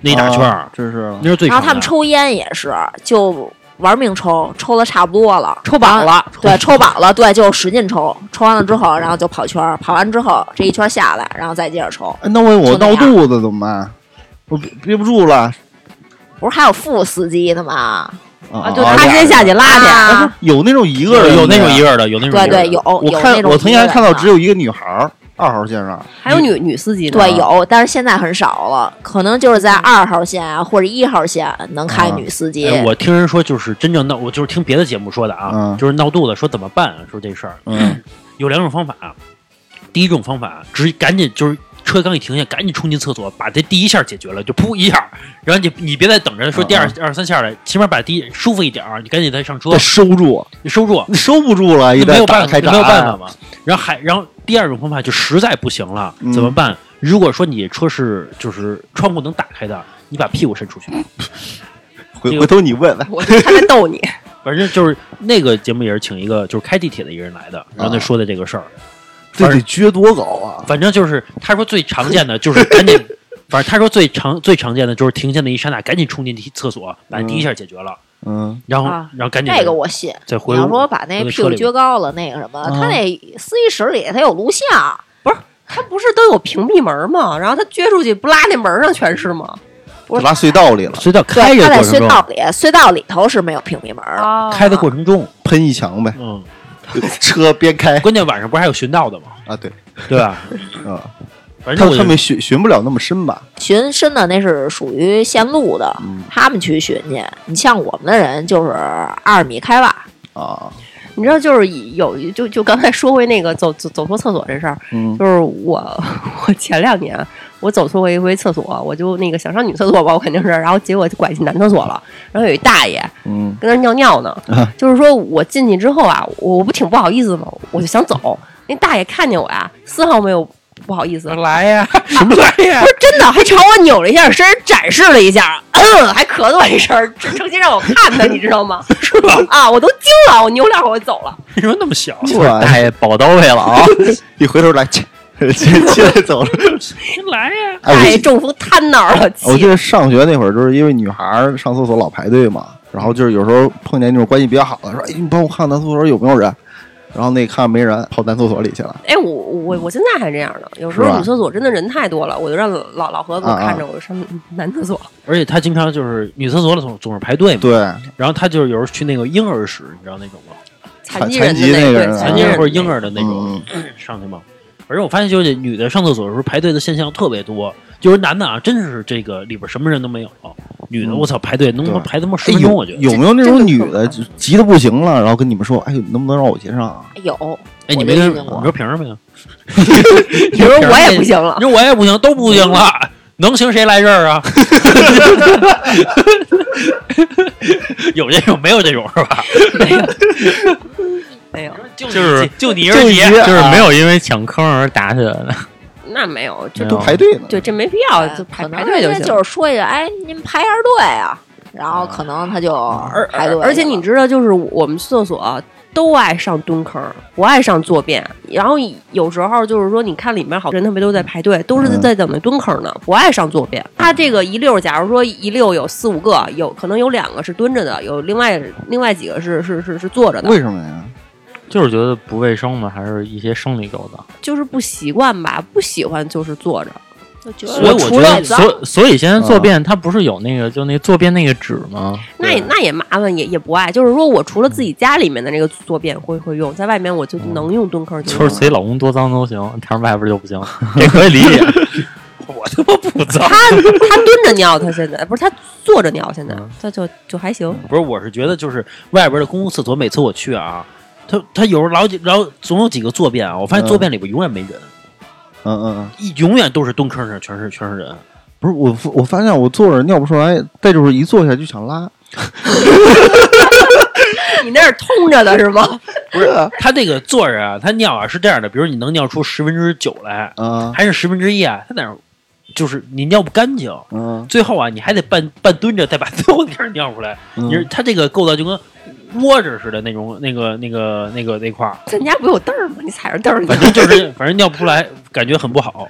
那一大圈这是那是最。然后他们抽烟也是，就玩命抽，抽的差不多了，抽饱了，对，抽饱了，对，就使劲抽，抽完了之后，然后就跑圈儿，跑完之后这一圈下来，然后再接着抽。哎，那我我闹肚子怎么办？我憋憋不住了不是还有副司机的吗？啊啊，就他先下去拉去。啊有那种一个人有那种一个人的，有那种对对，一个人的有我看我曾经还看到只有有一个女孩儿，二号线上。还有女女司机。对有，但是现在很少了，可能就是在二号线啊或者一号线能开啊女司机。哎，我听人说，就是真正闹，我就是听别的节目说的啊，嗯就是闹肚子，说怎么办？说这事儿嗯有两种方法。第一种方法，直赶紧就是车刚一停下，赶紧冲进厕所，把这第一下解决了，就噗一下，然后你你别再等着说第二、二三下了，起码把第一舒服一点儿，你赶紧再上车，收住，你收住，你收不住了，也没有办法，没有办法嘛。然后还然后第二种方法就实在不行了，嗯怎么办？如果说你车是就是窗户能打开的，你把屁股伸出去。回回头你问问，我在逗你。反正就是那个节目也是请一个就是开地铁的一个人来的，然后他说的这个事儿。这得撅多高啊？反正就是他说最常见的就是赶紧，反正他说最常最常见的就是停下那一刹那赶紧冲进厕所，把第一下解决了，嗯，然后、啊然后赶紧这个我信。再回你要说把那屁股撅高了，那个什么，啊他那司机室里他有录像，不是他不是都有屏蔽门吗？然后他撅出去不拉那门上全是吗？不是拉隧道里了，隧道开着，他在着过程中隧道里，隧道里头是没有屏蔽门的。啊开的过程中，喷一墙呗，嗯，车边开关键晚上不是还有巡道的吗？啊，对，对吧？啊，反正他他们巡巡不了那么深吧？巡深的那是属于线路的，嗯他们去巡去。你像我们的人就是二米开外，啊，你知道，就是有就就刚才说回那个走走走错厕所这事儿，嗯就是我 我前两年我走错过一回厕所，我就那个想上女厕所吧，我肯定是，然后结果就拐进男厕所了，然后有一大爷嗯跟那儿尿尿呢，啊就是说我进去之后啊，我不挺不好意思吗？我就想走，那大爷看见我呀，丝毫没有不好意思，来呀，什么来呀不？是真的，还朝我扭了一下身，展示了一下，嗯，还咳嗽一声，这诚心让我看他，你知道吗？是吧？啊，我都惊了，我扭两会儿我走了。为什么那么小？大爷宝刀位了啊！一回头来，切，切切来走了。来呀！哎，中风瘫那儿了，我记得上学那会儿，就是因为女孩儿上厕所老排队嘛，然后就是有时候碰见那种关系比较好的，说：“哎，你帮我看男厕所有没有人。”然后那看没人，跑男厕所里去了。哎，我我我现在还这样呢，有时候女厕所真的人太多了，我就让老老何给我啊啊看着，我就上男厕所。而且他经常就是女厕所里总总是排队嘛，对，然后他就是有时候去那个婴儿室，你知道那种吗？残疾那个对人啊残疾或者婴儿的那种嗯上去嘛。反正我发现就是女的上厕所的时候排队的现象特别多，就是男的啊，真是这个里边什么人都没有，女的嗯我操排队能不能排他妈十哎分钟，有我觉得。有没有那种女的急的不行了，然后跟你们说：“哎，能不能让我先上啊有。哎，你没跟你就遇见过说凭什么呀？你说我也不行了你，说我也不行，都不行了。能行谁来这儿啊？有这种没有这种是吧？没有，就是就你就你是你，就是没有因为抢坑而打起来的。那没有，这没有都排队呢。对这没必要，就排排队就行。就是说一下，哎，您排下队啊，然后可能他就而排队而且你知道，就是我们厕所都爱上蹲坑，不爱上坐便。然后有时候就是说，你看里面好多人他们都在排队，都是嗯在等着蹲坑呢，不爱上坐便。他这个一溜，假如说一溜有四五个，有可能有两个是蹲着的，有另外另外几个是是是是坐着的，为什么呀？就是觉得不卫生嘛，还是一些生理构造。就是不习惯吧，不喜欢就是坐着。所以我觉得了脏所所以现在坐便它不是有那个就那坐便那个纸吗？那也那也麻烦，也也不爱。就是说我除了自己家里面的那个坐便会会用，在外面我就能用蹲坑就就是用随老公多脏都行，但是外边就不行，这可以理解。我他妈不脏。他他蹲着尿，他现在不是他坐着尿，现在嗯他就就还行。不是，我是觉得就是外边的公共厕所，每次我去啊，他他有时候老几老总有几个坐便啊，我发现坐便里边永远没人，嗯嗯嗯，一永远都是蹲坑上全是全是人。不是我，我发现我坐着尿不出来，再就是一坐下就想拉。你那是通着的是吗？不是他这个坐着啊，他尿啊是这样的，比如你能尿出十分之九来，啊还是十分之一啊，他那儿就是你尿不干净，嗯最后啊你还得半半蹲着再把 最后那点儿尿出来。你他这个构造就跟窝着似的那种，那个那个那个那块儿，咱家不有凳儿吗？你踩着凳儿反正就是反正尿不出来，感觉很不好，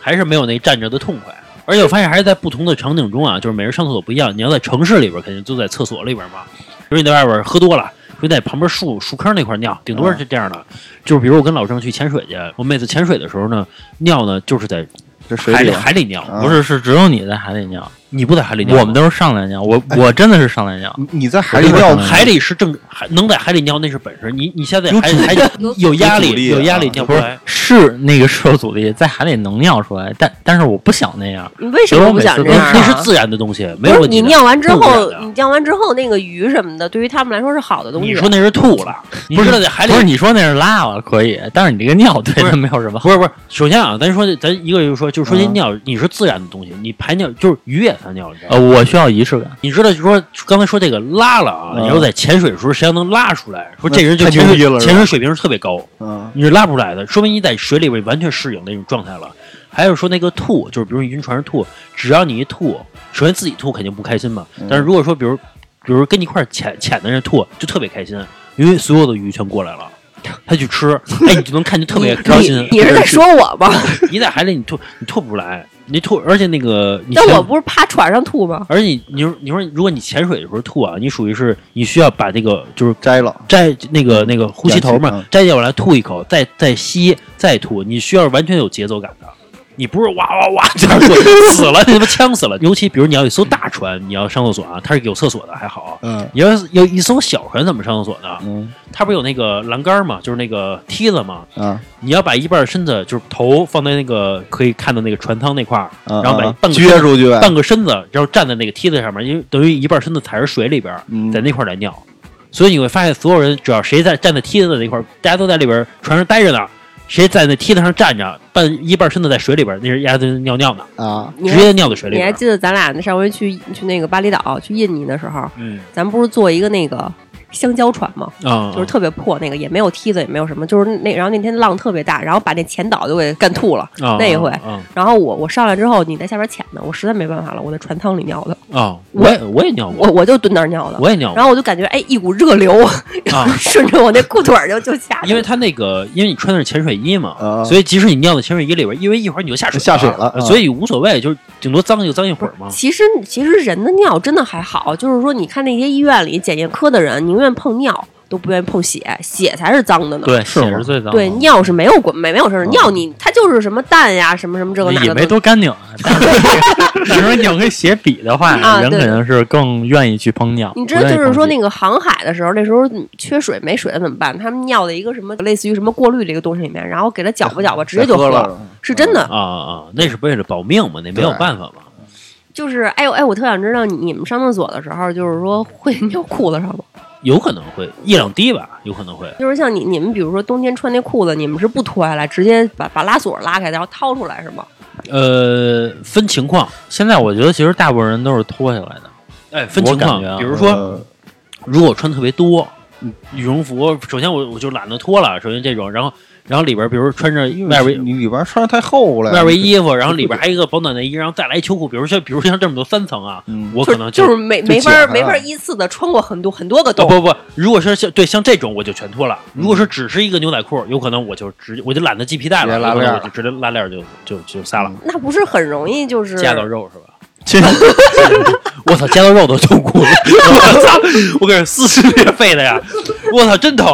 还是没有那站着的痛快。而且我发现还是在不同的场景中啊，就是每人上厕所不一样。你要在城市里边，肯定就在厕所里边嘛。比如你在外边喝多了，就在旁边树树坑那块尿，顶多是这样的。就是比如我跟老郑去潜水去，我每次潜水的时候呢，尿呢就是在海里这水里海里尿，啊不是，是只有你在海里尿，你不在海里尿，我们都是上来尿。我我真的是上来尿，你你在海里尿嗯海里是正海能在海里尿那是本事。你你现在有阻海海有压力有有压力啊不是尿不出来。是那个是有阻力，在海里能尿出来，但但是我不想那样。你为什么不想这那样啊？那是自然的东西，没有问题。你尿完之后你尿完之后那个鱼什么的，对于他们来说是好的东西。你说那是吐了，不是在海里不是你说那是拉了可以，但是你这个尿对它没有什么。不是不是，首先啊，咱说咱一个就是说，就是说这嗯尿你是自然的东西，你排尿就是鱼也撒尿，你知道呃，我需要仪式感。你知道，就说刚才说这个拉了啊，嗯你说在潜水的时候谁要能拉出来，说这人就潜水了潜水水平是特别高，嗯你是拉不出来的，说明你在水里边完全适应那种状态了。还有说那个吐，就是比如你晕船上吐，只要你一吐，首先自己吐肯定不开心嘛，嗯但是如果说比如比如跟你一块儿潜潜的人吐，就特别开心，因为所有的鱼全过来了。他去吃，哎，你就能看见特别开心。你你是在说我吗？你在海里你吐你吐不出来，你吐，而且那个你潜但我不是趴船上吐吗？而且你你说你说如果你潜水的时候吐啊，你属于是你需要把那个就是摘了，摘那个那个呼吸头嘛嗯，摘掉来吐一口，再再吸再吐，你需要完全有节奏感的。你不是哇哇哇这样吐，死了，你他妈呛死了。尤其比如你要一艘大船，你要上厕所啊，它是有厕所的还好。嗯你要是有一艘小船怎么上厕所呢？嗯它不是有那个栏杆嘛，就是那个梯子嘛。嗯你要把一半身子，就是头放在那个可以看到那个船舱那块儿，啊，然后把啊半个撅出去，半个身子，然后站在那个梯子上面，因为等于一半身子踩着水里边，嗯在那块儿来尿。所以你会发现，所有人只要谁在站在梯子的那块，大家都在里边船上待着呢。谁在那梯子上站着，半一半身子在水里边，那是鸭子尿尿呢，啊直接尿在水里边。你还记得咱俩那上回去去那个巴厘岛去印尼的时候，嗯咱不是坐一个那个香蕉船吗？啊，就是特别破，那个也没有梯子，也没有什么，就是那然后那天浪特别大，然后把那前导都给干吐了。啊那一回啊然后我我上来之后，你在下边潜呢，我实在没办法了，我在船舱里尿的，啊，我也我也尿过，我我就蹲那儿尿的。我也尿过然后我就感觉哎，一股热流，然 后顺着我那裤腿儿就就下去。因为它那个，因为你穿的是潜水衣嘛，啊所以即使你尿到潜水衣里边，因为一会儿你就下水下水了啊所以无所谓，就是顶多脏就脏一会儿嘛。其实其实人的尿真的还好，就是说你看那些医院里检验科的人，宁愿碰尿都不愿意碰血，血才是脏的呢。对，血是最脏的。对，尿是没有关没没有事儿，嗯尿你它就是什么蛋呀，什么什么这个那也没。多干净。但是但是说你要跟血比的话，人肯定是更愿意去碰尿。你知道，就是说那个航海的时候，那时候缺水没水了怎么办？他们尿在一个什么类似于什么过滤的一个东西里面，然后给它搅和搅和，直接就喝了，是真的。啊啊，那是为了保命嘛，那没有办法嘛。就是哎呦哎，我特想知道你们上厕所的时候，就是说会尿裤子上吗？有可能会一两滴吧，有可能会。就是像你你们比如说冬天穿那裤子，你们是不脱下来，直接把把拉锁拉开，然后掏出来是吗？呃，分情况，现在我觉得其实大部分人都是脱下来的。哎，分情况啊，比如说，呃如果穿特别多，嗯羽绒服，首先我我就懒得脱了，首先这种，然后然后里边比如穿着外围你里边穿的太厚了，外围衣服，然后里边 还有一个保暖内衣，然后再来秋裤，比如像比如像这么多三层啊，嗯我可能就是没没法没法依次的穿过很多很多个啊洞。不不，如果是像对像这种我就全脱了。如果是只是一个牛仔裤，有可能我就直我就懒得系皮带了，拉链就直接拉链儿就就就撒了，那不是很容易就是夹到肉是吧？我操，夹到肉都痛苦了！我操，我跟你说撕撕裂肺的呀！我操，真疼！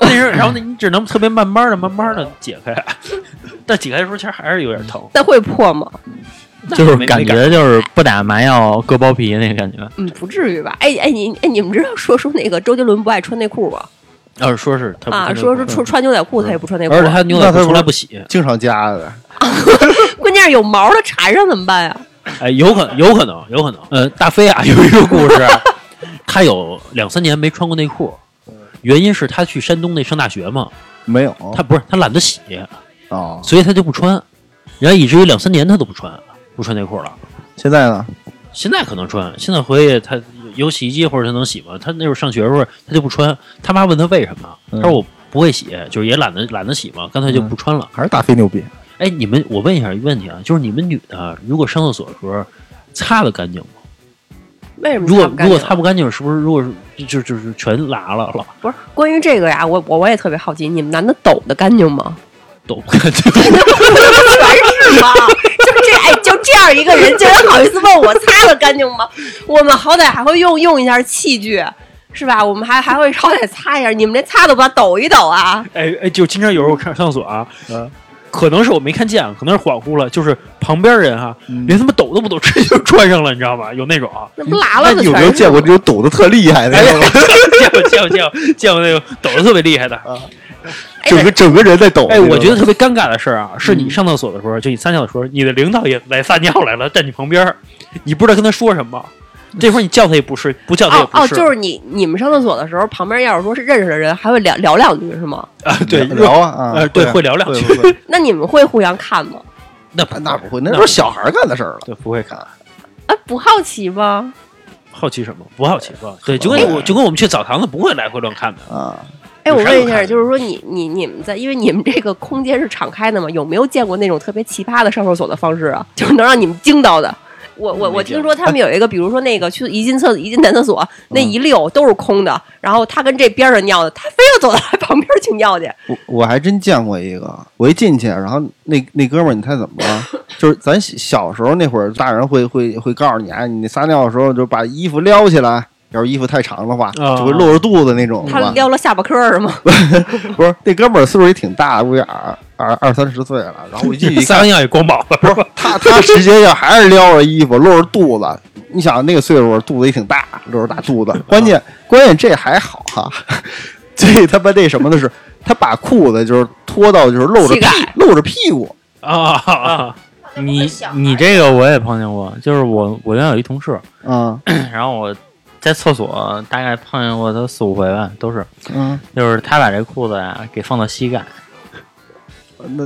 那是，然后呢，你只能特别慢慢的、慢慢的解开，但解开的时候其实还是有点疼，那会破吗？就是感觉就是不打麻药割包皮那个感觉。嗯，不至于吧？哎哎，你哎，你们知道说说那个周杰伦不爱穿内裤吗？要是说是他啊，说是穿穿牛仔裤他也不穿内裤，而且他牛仔裤他从来不洗，经常夹的，关键是有毛的缠上怎么办呀？哎，有可能，有可能，有可能。呃，大飞啊，有一个故事，他有两三年没穿过内裤，原因是他去山东那上大学嘛，没有他不是他懒得洗，啊。所以他就不穿，然后以至于两三年他都不穿不穿内裤了。现在呢？现在可能穿，现在回去他有洗衣机或者他能洗吗？他那会儿上学的时候他就不穿，他妈问他为什么，他说我不会洗，就是也懒得懒得洗嘛，干脆就不穿了。还是大飞牛逼？哎，你们我问一下一个问题啊，就是你们女的如果上厕所的时候擦的干净吗？为什么如果如果擦不干净是不是如果是就就是全拉了了，不是关于这个呀？我我我也特别好奇，你们男的抖的干净吗？抖不干净？全是吗？就这哎，就这样一个人，竟然好意思问我擦的干净吗？我们好歹还会用用一下器具，是吧？我们还还会好歹擦一下，你们连擦都不抖一抖啊？哎哎，就经常有时候上上厕所啊，嗯可能是我没看见，可能是恍惚了，就是旁边人哈、嗯连他妈抖都不抖，直接就穿上了，你知道吗？有那种啊，那不拉了的你有没有见过这种抖的特厉害的哎，那种？见过见过见过见过那种抖的特别厉害的。啊整个整个人在抖？哎，我觉得得特别尴尬的事儿啊，是你上厕所的时候，就你撒尿的时候，你的领导也来撒尿来了，站你旁边儿，你不知道跟他说什么，这会儿你叫他也不是，不叫他也哦哦，不是，就是你你们上厕所的时候，旁边要是说是认识的人，还会聊聊两句是吗？啊，对，聊啊啊呃，对，会聊两句，那你们会互相看吗？那不那不会，那都是小孩干的事儿了。对，不会看。啊，不好奇吗？好奇什么？不好奇，不好奇。对，就跟我就跟我们去澡堂子不会来回乱看的。啊，哎，我问一下，就是说你你你们在，因为你们这个空间是敞开的嘛，有没有见过那种特别奇葩的上厕所的方式啊？就是能让你们惊到的。我我我听说他们有一个，比如说那个去一进厕一进男厕所，那嗯一溜都是空的，然后他跟这边上尿的，他非要走到他旁边去尿去。我我还真见过一个，我一进去，然后那那哥们儿，你猜怎么了？就是咱小小时候那会儿，大人会会会告诉你啊，你撒尿的时候就把衣服撩起来，要是衣服太长的话，啊就会露着肚子那种，他吧？撩了下巴颏儿是吗？不是，那哥们儿岁数也挺大，估计二二二三十岁了。然后我一进去一 看完，尿也光膀子是吧？他他直接就还是撩着衣服，露着肚子。你想那个岁数，肚子也挺大，露着大肚子。关键关键这还好哈，最他妈那什么的是，他把裤子就是脱到就是露着屁膝盖露着屁股。啊啊！你你这个我也碰见过，就是我我原来有一同事，嗯 然后我在厕所大概碰见过他四五回吧，都是嗯，就是他把这裤子呀给放到膝盖，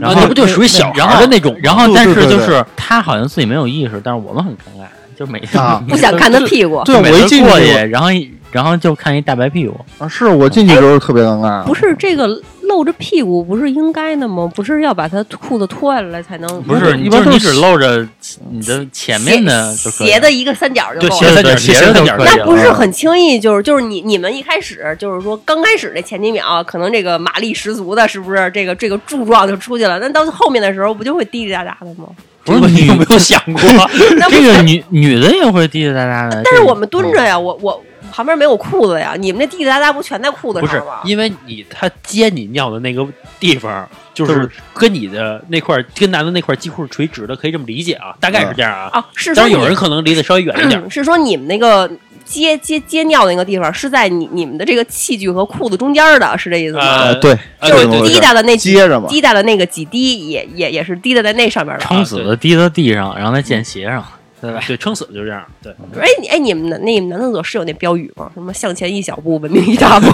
然后那不就属于小孩然后儿的那种？然后但是就是他好像自己没有意识，但是我们很尴尬，就每次啊不想看他屁股。对每我一过去，然后然后就看一大白屁股，啊，是我进去的时候特别尴尬。不是这个露着屁股不是应该的吗？不是要把他裤子脱下来才能？不是，一你就是你般都只露着你的前面的斜的一个三角就对够了。斜三角斜斜三角着就可以那不是很轻易，就是就是你你们一开始就是说刚开始那前几秒，可能这个马力十足的，是不是？这个这个柱状就出去了。那到后面的时候，不就会滴滴答答的吗？不是你有没有想过？这个女女的也会滴滴答答的，但是我们蹲着呀，我我旁边没有裤子呀，你们那滴滴答答不全在裤子不是上吗？因为你他接你尿的那个地方，就就是是跟你的那块儿跟男的那块儿几乎是垂直的，可以这么理解啊，大概是这样啊。啊，是说当然有人可能离得稍微远一点嗯，是说你们那个接接接尿的那个地方是在你你们的这个器具和裤子中间的，是这意思吗？对，啊就是滴答的那几接着嘛。滴答的那个几滴也也也是滴答在那上面的。撑死的滴到地上，然后再溅鞋上。对吧？对，撑死就这样。对，哎，你哎，你们的那你们男厕所是有那标语吗？什么向前一小步，文明一大步？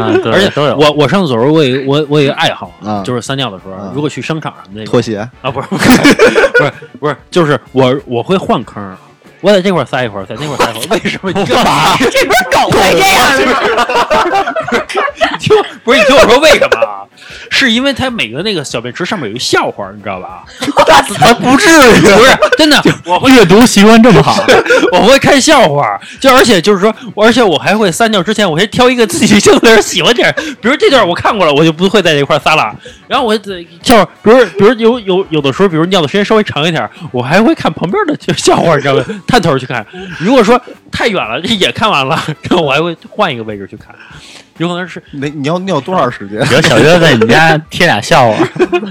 啊，对而且都有。我我上厕所时候我有我我有一个爱好啊就是撒尿的时候啊，如果去商场什么那种拖鞋，啊，不是不是不是不是，就是我我会换坑。我在这块儿撒一会儿，在那块儿撒一会儿，为什么？你干嘛？这不是狗会这样的吗？你听不是你听我说为什么啊？是因为它每个那个小便池上面有一笑话，你知道吧？他不至于，不是真的，我会阅读习惯这么好，我会看笑话，就而且就是说，而且我还会撒尿之前，我先挑一个自己性子喜欢点，比如这段我看过了，我就不会在这块儿撒了。然后我得就，比如比如有有有的时候，比如尿的时间稍微长一点，我还会看旁边的就笑话，你知道吗？探头去看。如果说太远了，也看完了，然后我还会换一个位置去看，有可能是你你要尿多长时间？比如小月在你家 贴俩笑话，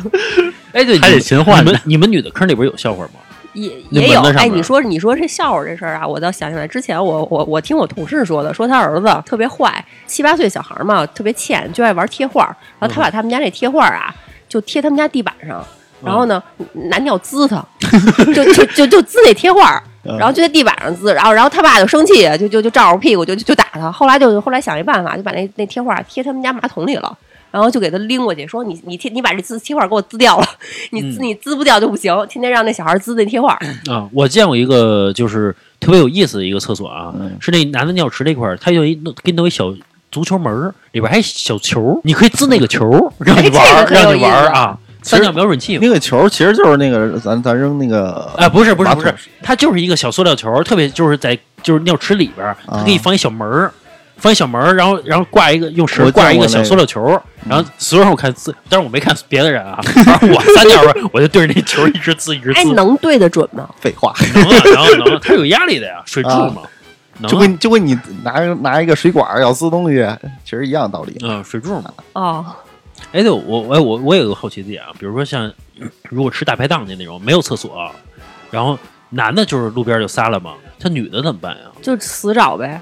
哎对，还得勤换你们你们女的坑里边有笑话吗？也也有哎，你说你说这笑话这事儿啊，我倒想起来，之前我我我听我同事说的，说他儿子特别坏，七八岁小孩嘛，特别欠，就爱玩贴画儿，然后他把他们家那贴画儿啊，就贴他们家地板上，然后呢拿尿滋他，就就就就滋那贴画儿。然后就在地板上滋，然后然后他爸就生气，就就就照着屁股就就就打他。后来就后来想一办法，就把那那贴画贴他们家马桶里了，然后就给他拎过去，说你你贴你把这字贴画给我滋掉了，你滋你滋不掉就不行，天天让那小孩滋那贴画。啊，我见过一个就是特别有意思的一个厕所啊，嗯。是那男的尿池那块儿，他有一弄给你弄一小足球门儿，里边还小球，你可以滋那个球，让你玩儿，哎这个很有让你玩儿啊，撒尿瞄准器。那个球其实就是那个咱咱扔那个啊，不是不是不是，它就是一个小塑料球，特别就是在就是尿池里边儿，它可以放一小门儿，放一小门儿，然后然后挂一个用绳挂一个小塑料球，然后所有人我看滋，但是我没看别的人啊，反正我撒尿的时候我就对着那球一直滋一直哎，能对得准吗？废话，能啊能啊能啊，它有压力的呀，水柱嘛，就跟就跟你拿拿一个水管要滋东西，其实一样道理。嗯水柱嘛。哦，哎，对我我我我有个好奇的点啊，比如说像如果吃大排档去那种没有厕所，然后男的就是路边就撒了嘛，他女的怎么办呀？就死找呗。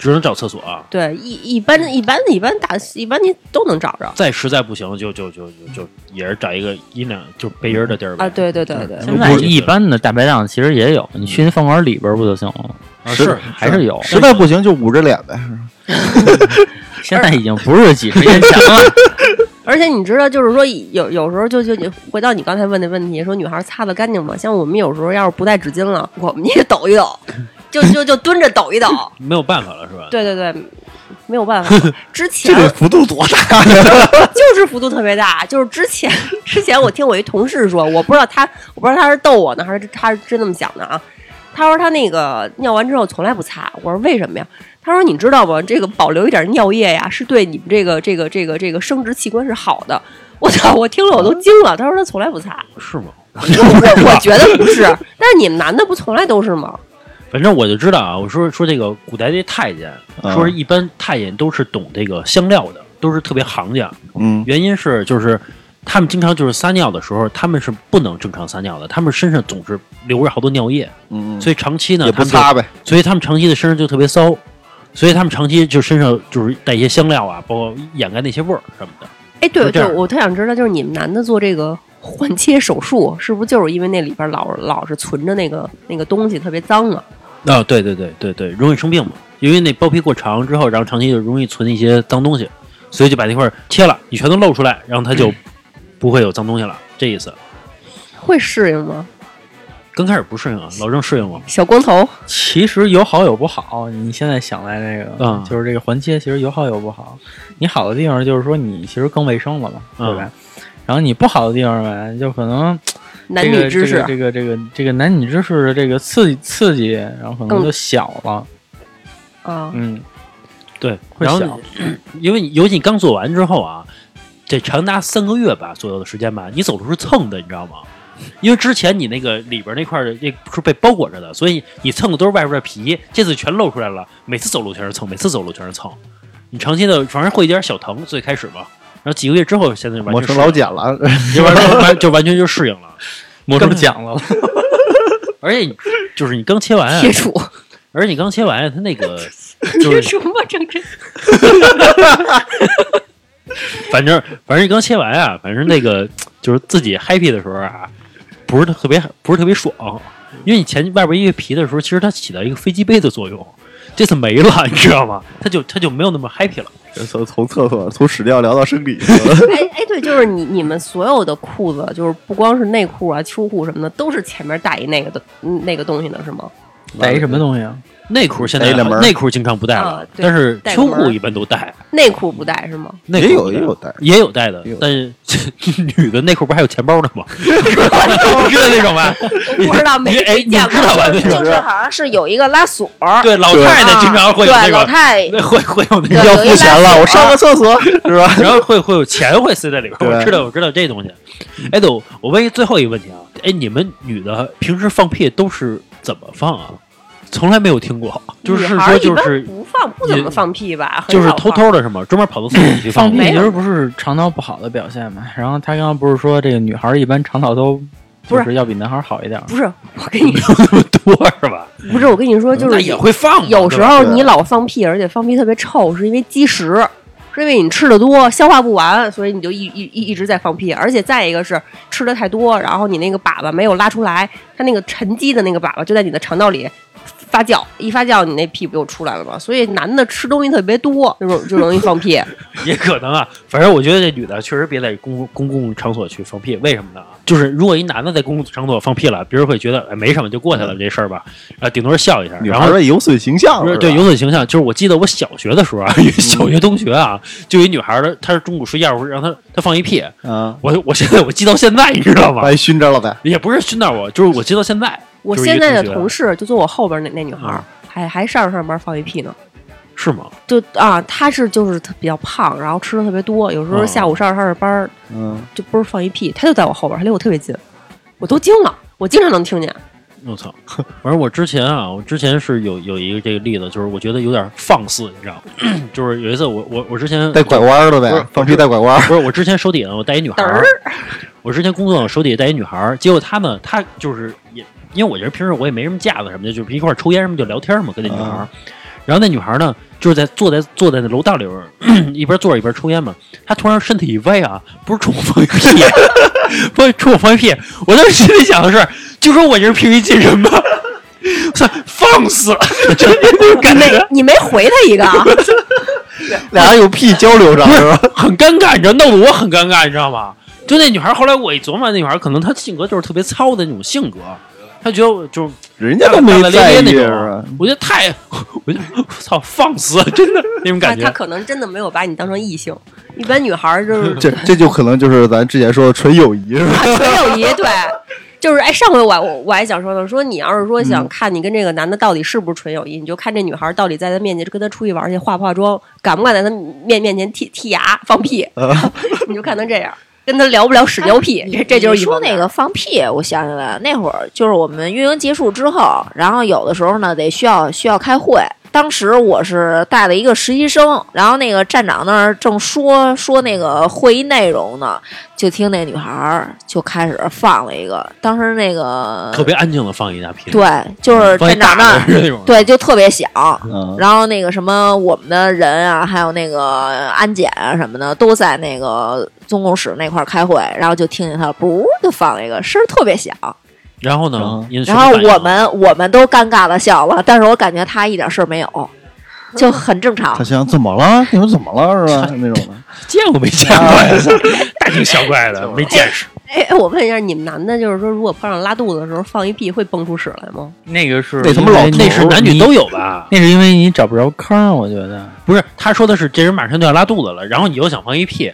只能找厕所啊。对，一一般一般一般大一般你都能找着再实在不行，就就就就就也是找一个阴凉就背阴的地儿呗。啊。对对对对，嗯现在一般的大排档其实也有，你去那饭馆里边不就行了？啊是还是有，实在不行就捂着脸呗。现在已经不是几十年前了。而且你知道，就是说有有时候就就你回到你刚才问的问题，说女孩擦的干净吗？像我们有时候要是不带纸巾了，我们也抖一抖，就就就蹲着抖一抖。没有办法了，是吧？对对对，没有办法。之前这得幅度多大？就是幅度特别大，就是之前之前我听我一同事说，我不知道他我不知道他是逗我呢，还是他是真那么想的啊。他说他那个尿完之后从来不擦，我说为什么呀？他说你知道吗？这个保留一点尿液呀，是对你们这个这个这个这个生殖器官是好的。我操！我听了我都惊了。他说他从来不擦，是吗？我我我觉得不是，但是你们男的不从来都是吗？反正我就知道啊，我说说这个古代这太监，啊说是一般太监都是懂这个香料的，都是特别行家。嗯，原因是就是他们经常就是撒尿的时候，他们是不能正常撒尿的，他们身上总是流着好多尿液，嗯，所以长期呢也不擦呗。所以他们长期的身上就特别骚，所以他们长期就身上就是带一些香料啊，包括掩盖那些味儿什么的。哎，对对，我特想知道，就是你们男的做这个换切手术，是不是就是因为那里边老老是存着那个那个东西，特别脏啊？啊，对对对对对，容易生病嘛，因为那包皮过长之后，然后长期就容易存一些脏东西，所以就把那块儿切了，你全都露出来，然后它就 不会有脏东西了，这意思。会适应吗？刚开始不适应啊，老郑适应吗？小光头，其实有好有不好。你现在想来这个，嗯就是这个环切，其实有好有不好。你好的地方就是说你其实更卫生了嘛，嗯对吧？然后你不好的地方吧，就可能男这个女之事，这个这个这个这个男女知识的这个刺激刺激，然后可能就小了。啊，嗯，对，然后会小因为你尤其你刚做完之后啊，这长达三个月吧左右的时间吧，你走路是蹭的，你知道吗？因为之前你那个里边那块儿的那是被包裹着的，所以你蹭的都是外边的皮，这次全露出来了，每次走路全是蹭，每次走路全是蹭。你长期的反正会有点小疼，最开始嘛，然后几个月之后，现在就完磨成全适应老茧了。就完就完就完全就适应了。磨成茧了。而且就是你刚切完切除，而且你刚切完，它那个 就是铁杵磨成针，反正反正你刚切完啊，反正那个就是自己 happy 的时候啊，不是特别不是特别爽，因为你前外边一个皮的时候，其实它起到一个飞机杯的作用。这次没了，你知道吗？它就它就没有那么 happy 了。从从厕所从屎尿聊到生理，哎哎，对，就是你你们所有的裤子，就是不光是内裤啊、秋裤什么的，都是前面带一那个的嗯那个东西的是吗？带一什么东西啊？内裤现在带两门内裤经常不带了啊，但是秋裤一般都带，内裤不带是吗？内裤也有也有带，也有带的但是 女的内裤不还有钱包的吗？你知道那种吧？不知道，哎，你没见过知道吧？就是好像是有一个拉锁，对老太太经常会有那对老个，太会会有那对个，要付钱了，我上个厕所是吧？然后会会有钱会塞在里边。我知道，我知道这东西。哎，对，我问一最后一个问题啊，哎，你们女的平时放屁都是怎么放啊？从来没有听过，就是说就是不放，不怎么放屁吧？就是偷偷的是吗？专门跑到厕所里去放屁 其实不是肠道不好的表现嘛。然后他刚刚不是说这个女孩一般肠道都不就是是要比男孩好一点。不是，我跟你说 那么多是吧？不是，我跟你说，就是也会放，有时候你老放屁，而且放屁特别臭，是因为积食，因为你吃的多，消化不完，所以你就一一一一直在放屁。而且再一个是吃的太多，然后你那个粑粑没有拉出来，它那个沉积的那个粑粑就在你的肠道里发酵，一发酵你那屁不就出来了吗？所以男的吃东西特别多，就就容易放屁。也可能啊，反正我觉得这女的确实别在公公共场所去放屁，为什么呢？就是如果一男的在公共场所放屁了，别人会觉得哎没什么就过去了这事儿吧，啊顶多是笑一下，女然后孩的有损形象对有损形象。就是我记得我小学的时候啊，有 小学同学啊，就一女孩儿的，她是中午睡觉的时候让她她放一屁，嗯，我我现在我记到现在，你知道吗把？熏着了呗。也不是熏到我，就是我记到现在。我现在的同事就坐我后边那那女孩儿啊，还还上着上班放一屁呢。是吗？就啊，他是就是特比较胖，然后吃的特别多，有时候哦下午上着上着班儿嗯，就不是放一屁，他就在我后边儿，她离我特别近，我都惊了，我经常能听见。我操！反正我之前啊，我之前是有有一个这个例子，就是我觉得有点放肆，你知道吗？就是有一次我我我之前带拐弯儿的呗，放屁带拐弯儿。不是我之前手底下我带一女孩儿，我之前工作手底下带一女孩儿，结果她呢，她就是也因为我觉得平时我也没什么架子什么的，就是一块儿抽烟什么就聊天嘛，跟那女孩儿。啊 然后那女孩呢，就是在坐在坐在那楼道里边，一边坐着一边抽烟嘛。她突然身体一歪啊，不是冲我放一屁，不是冲我放一屁。我当时心里想的是，就说我这是平易近人吧，我操，放肆了，就那种感觉。你没回他一个啊？俩人有屁交流上是吧？很尴尬，你知道，弄得我很尴尬，你知道吗？就那女孩，后来我一琢磨，那女孩可能她性格就是特别糙的那种性格，她觉得我就人家都没在意那种？，我觉得太，我就我操，放肆，真的那种他感觉。他可能真的没有把你当成异性，一般女孩儿就是 这这就可能就是咱之前说的纯友谊是吧？纯友谊，对。就是哎，上回我我我还想说呢，说你要是说想看你跟这个男的到底是不是纯友谊，你就看这女孩到底在他面前跟他出去玩去化不化妆，敢不敢在他面面前剔剔牙放屁，你就看他这样，跟他聊不了屎尿屁，这这就是说那个放屁，我想起来了，那会儿就是我们运营结束之后，然后有的时候呢得需要需要开会。当时我是带了一个实习生，然后那个站长那儿正说说那个会议内容呢，就听那女孩儿就开始放了一个，当时那个特别安静的放一大屁，对，就是站长那儿对，就特别响。嗯，然后那个什么，我们的人啊，还有那个安检啊什么的，都在那个总共室那块儿开会，然后就听见他噗就放了一个，声儿特别响。然后呢然后我们我们都尴尬的笑了，但是我感觉他一点事儿没有，就很正常他。想怎么了？你们怎么了是吧？那种的。见过没见过呀？大惊小怪的，没见识。哎，我问一下，你们男的，就是说，如果碰上拉肚子的时候放一屁，会蹦出屎来吗？那个是那他妈老那是男女都有吧？那是因为你找不着坑，我觉得。不是，他说的是这人马上就要拉肚子了，然后你又想放一屁，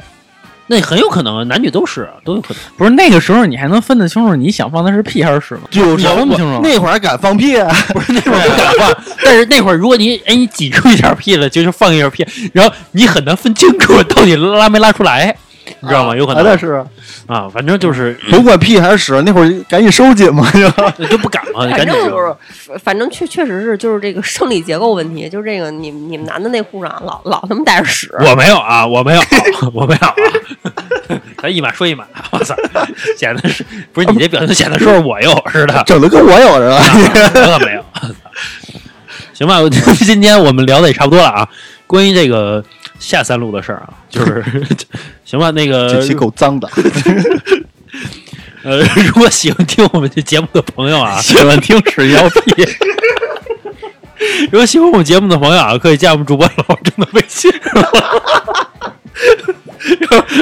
那很有可能啊，男女都是都有可能。不是那个时候，你还能分得清楚你想放的是屁还是屎吗？就是不清楚。那会儿还敢放屁，不是那会儿不敢放，但是那会儿如果你哎你挤出一点屁了，就是放一点屁，然后你很难分清楚到底拉没拉出来，你知道吗？有可能是啊，反正就是甭管屁还是屎，那会儿赶紧收紧嘛，就 就不敢嘛，反赶紧正就是，反正确确实是就是这个生理结构问题，就是这个你你们男的内裤上老老他妈带着屎，我没有啊，我没有，我没有啊。咱一码说一码，我操，显得是不是你这表情显得说是我有似的，整的跟我有似的。我可没有。行吧，我今天我们聊的也差不多了啊。关于这个下三路的事儿啊，就是 行吧，那个这期够脏的，呃，如果喜欢听我们这节目的朋友啊，喜欢听屎尿屁，如果喜欢我们节目的朋友啊，可以加我们主播老郑的微信，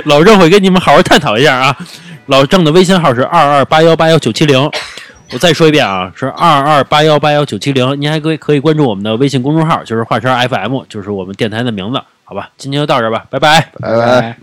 老郑会跟你们好好探讨一下啊。老郑的微信号是二二八幺八幺九七零，我再说一遍啊，是二二八幺八幺九七零。您还可以可以关注我们的微信公众号，就是华山 FM，就是我们电台的名字，好吧？今天就到这儿吧，拜拜。拜拜。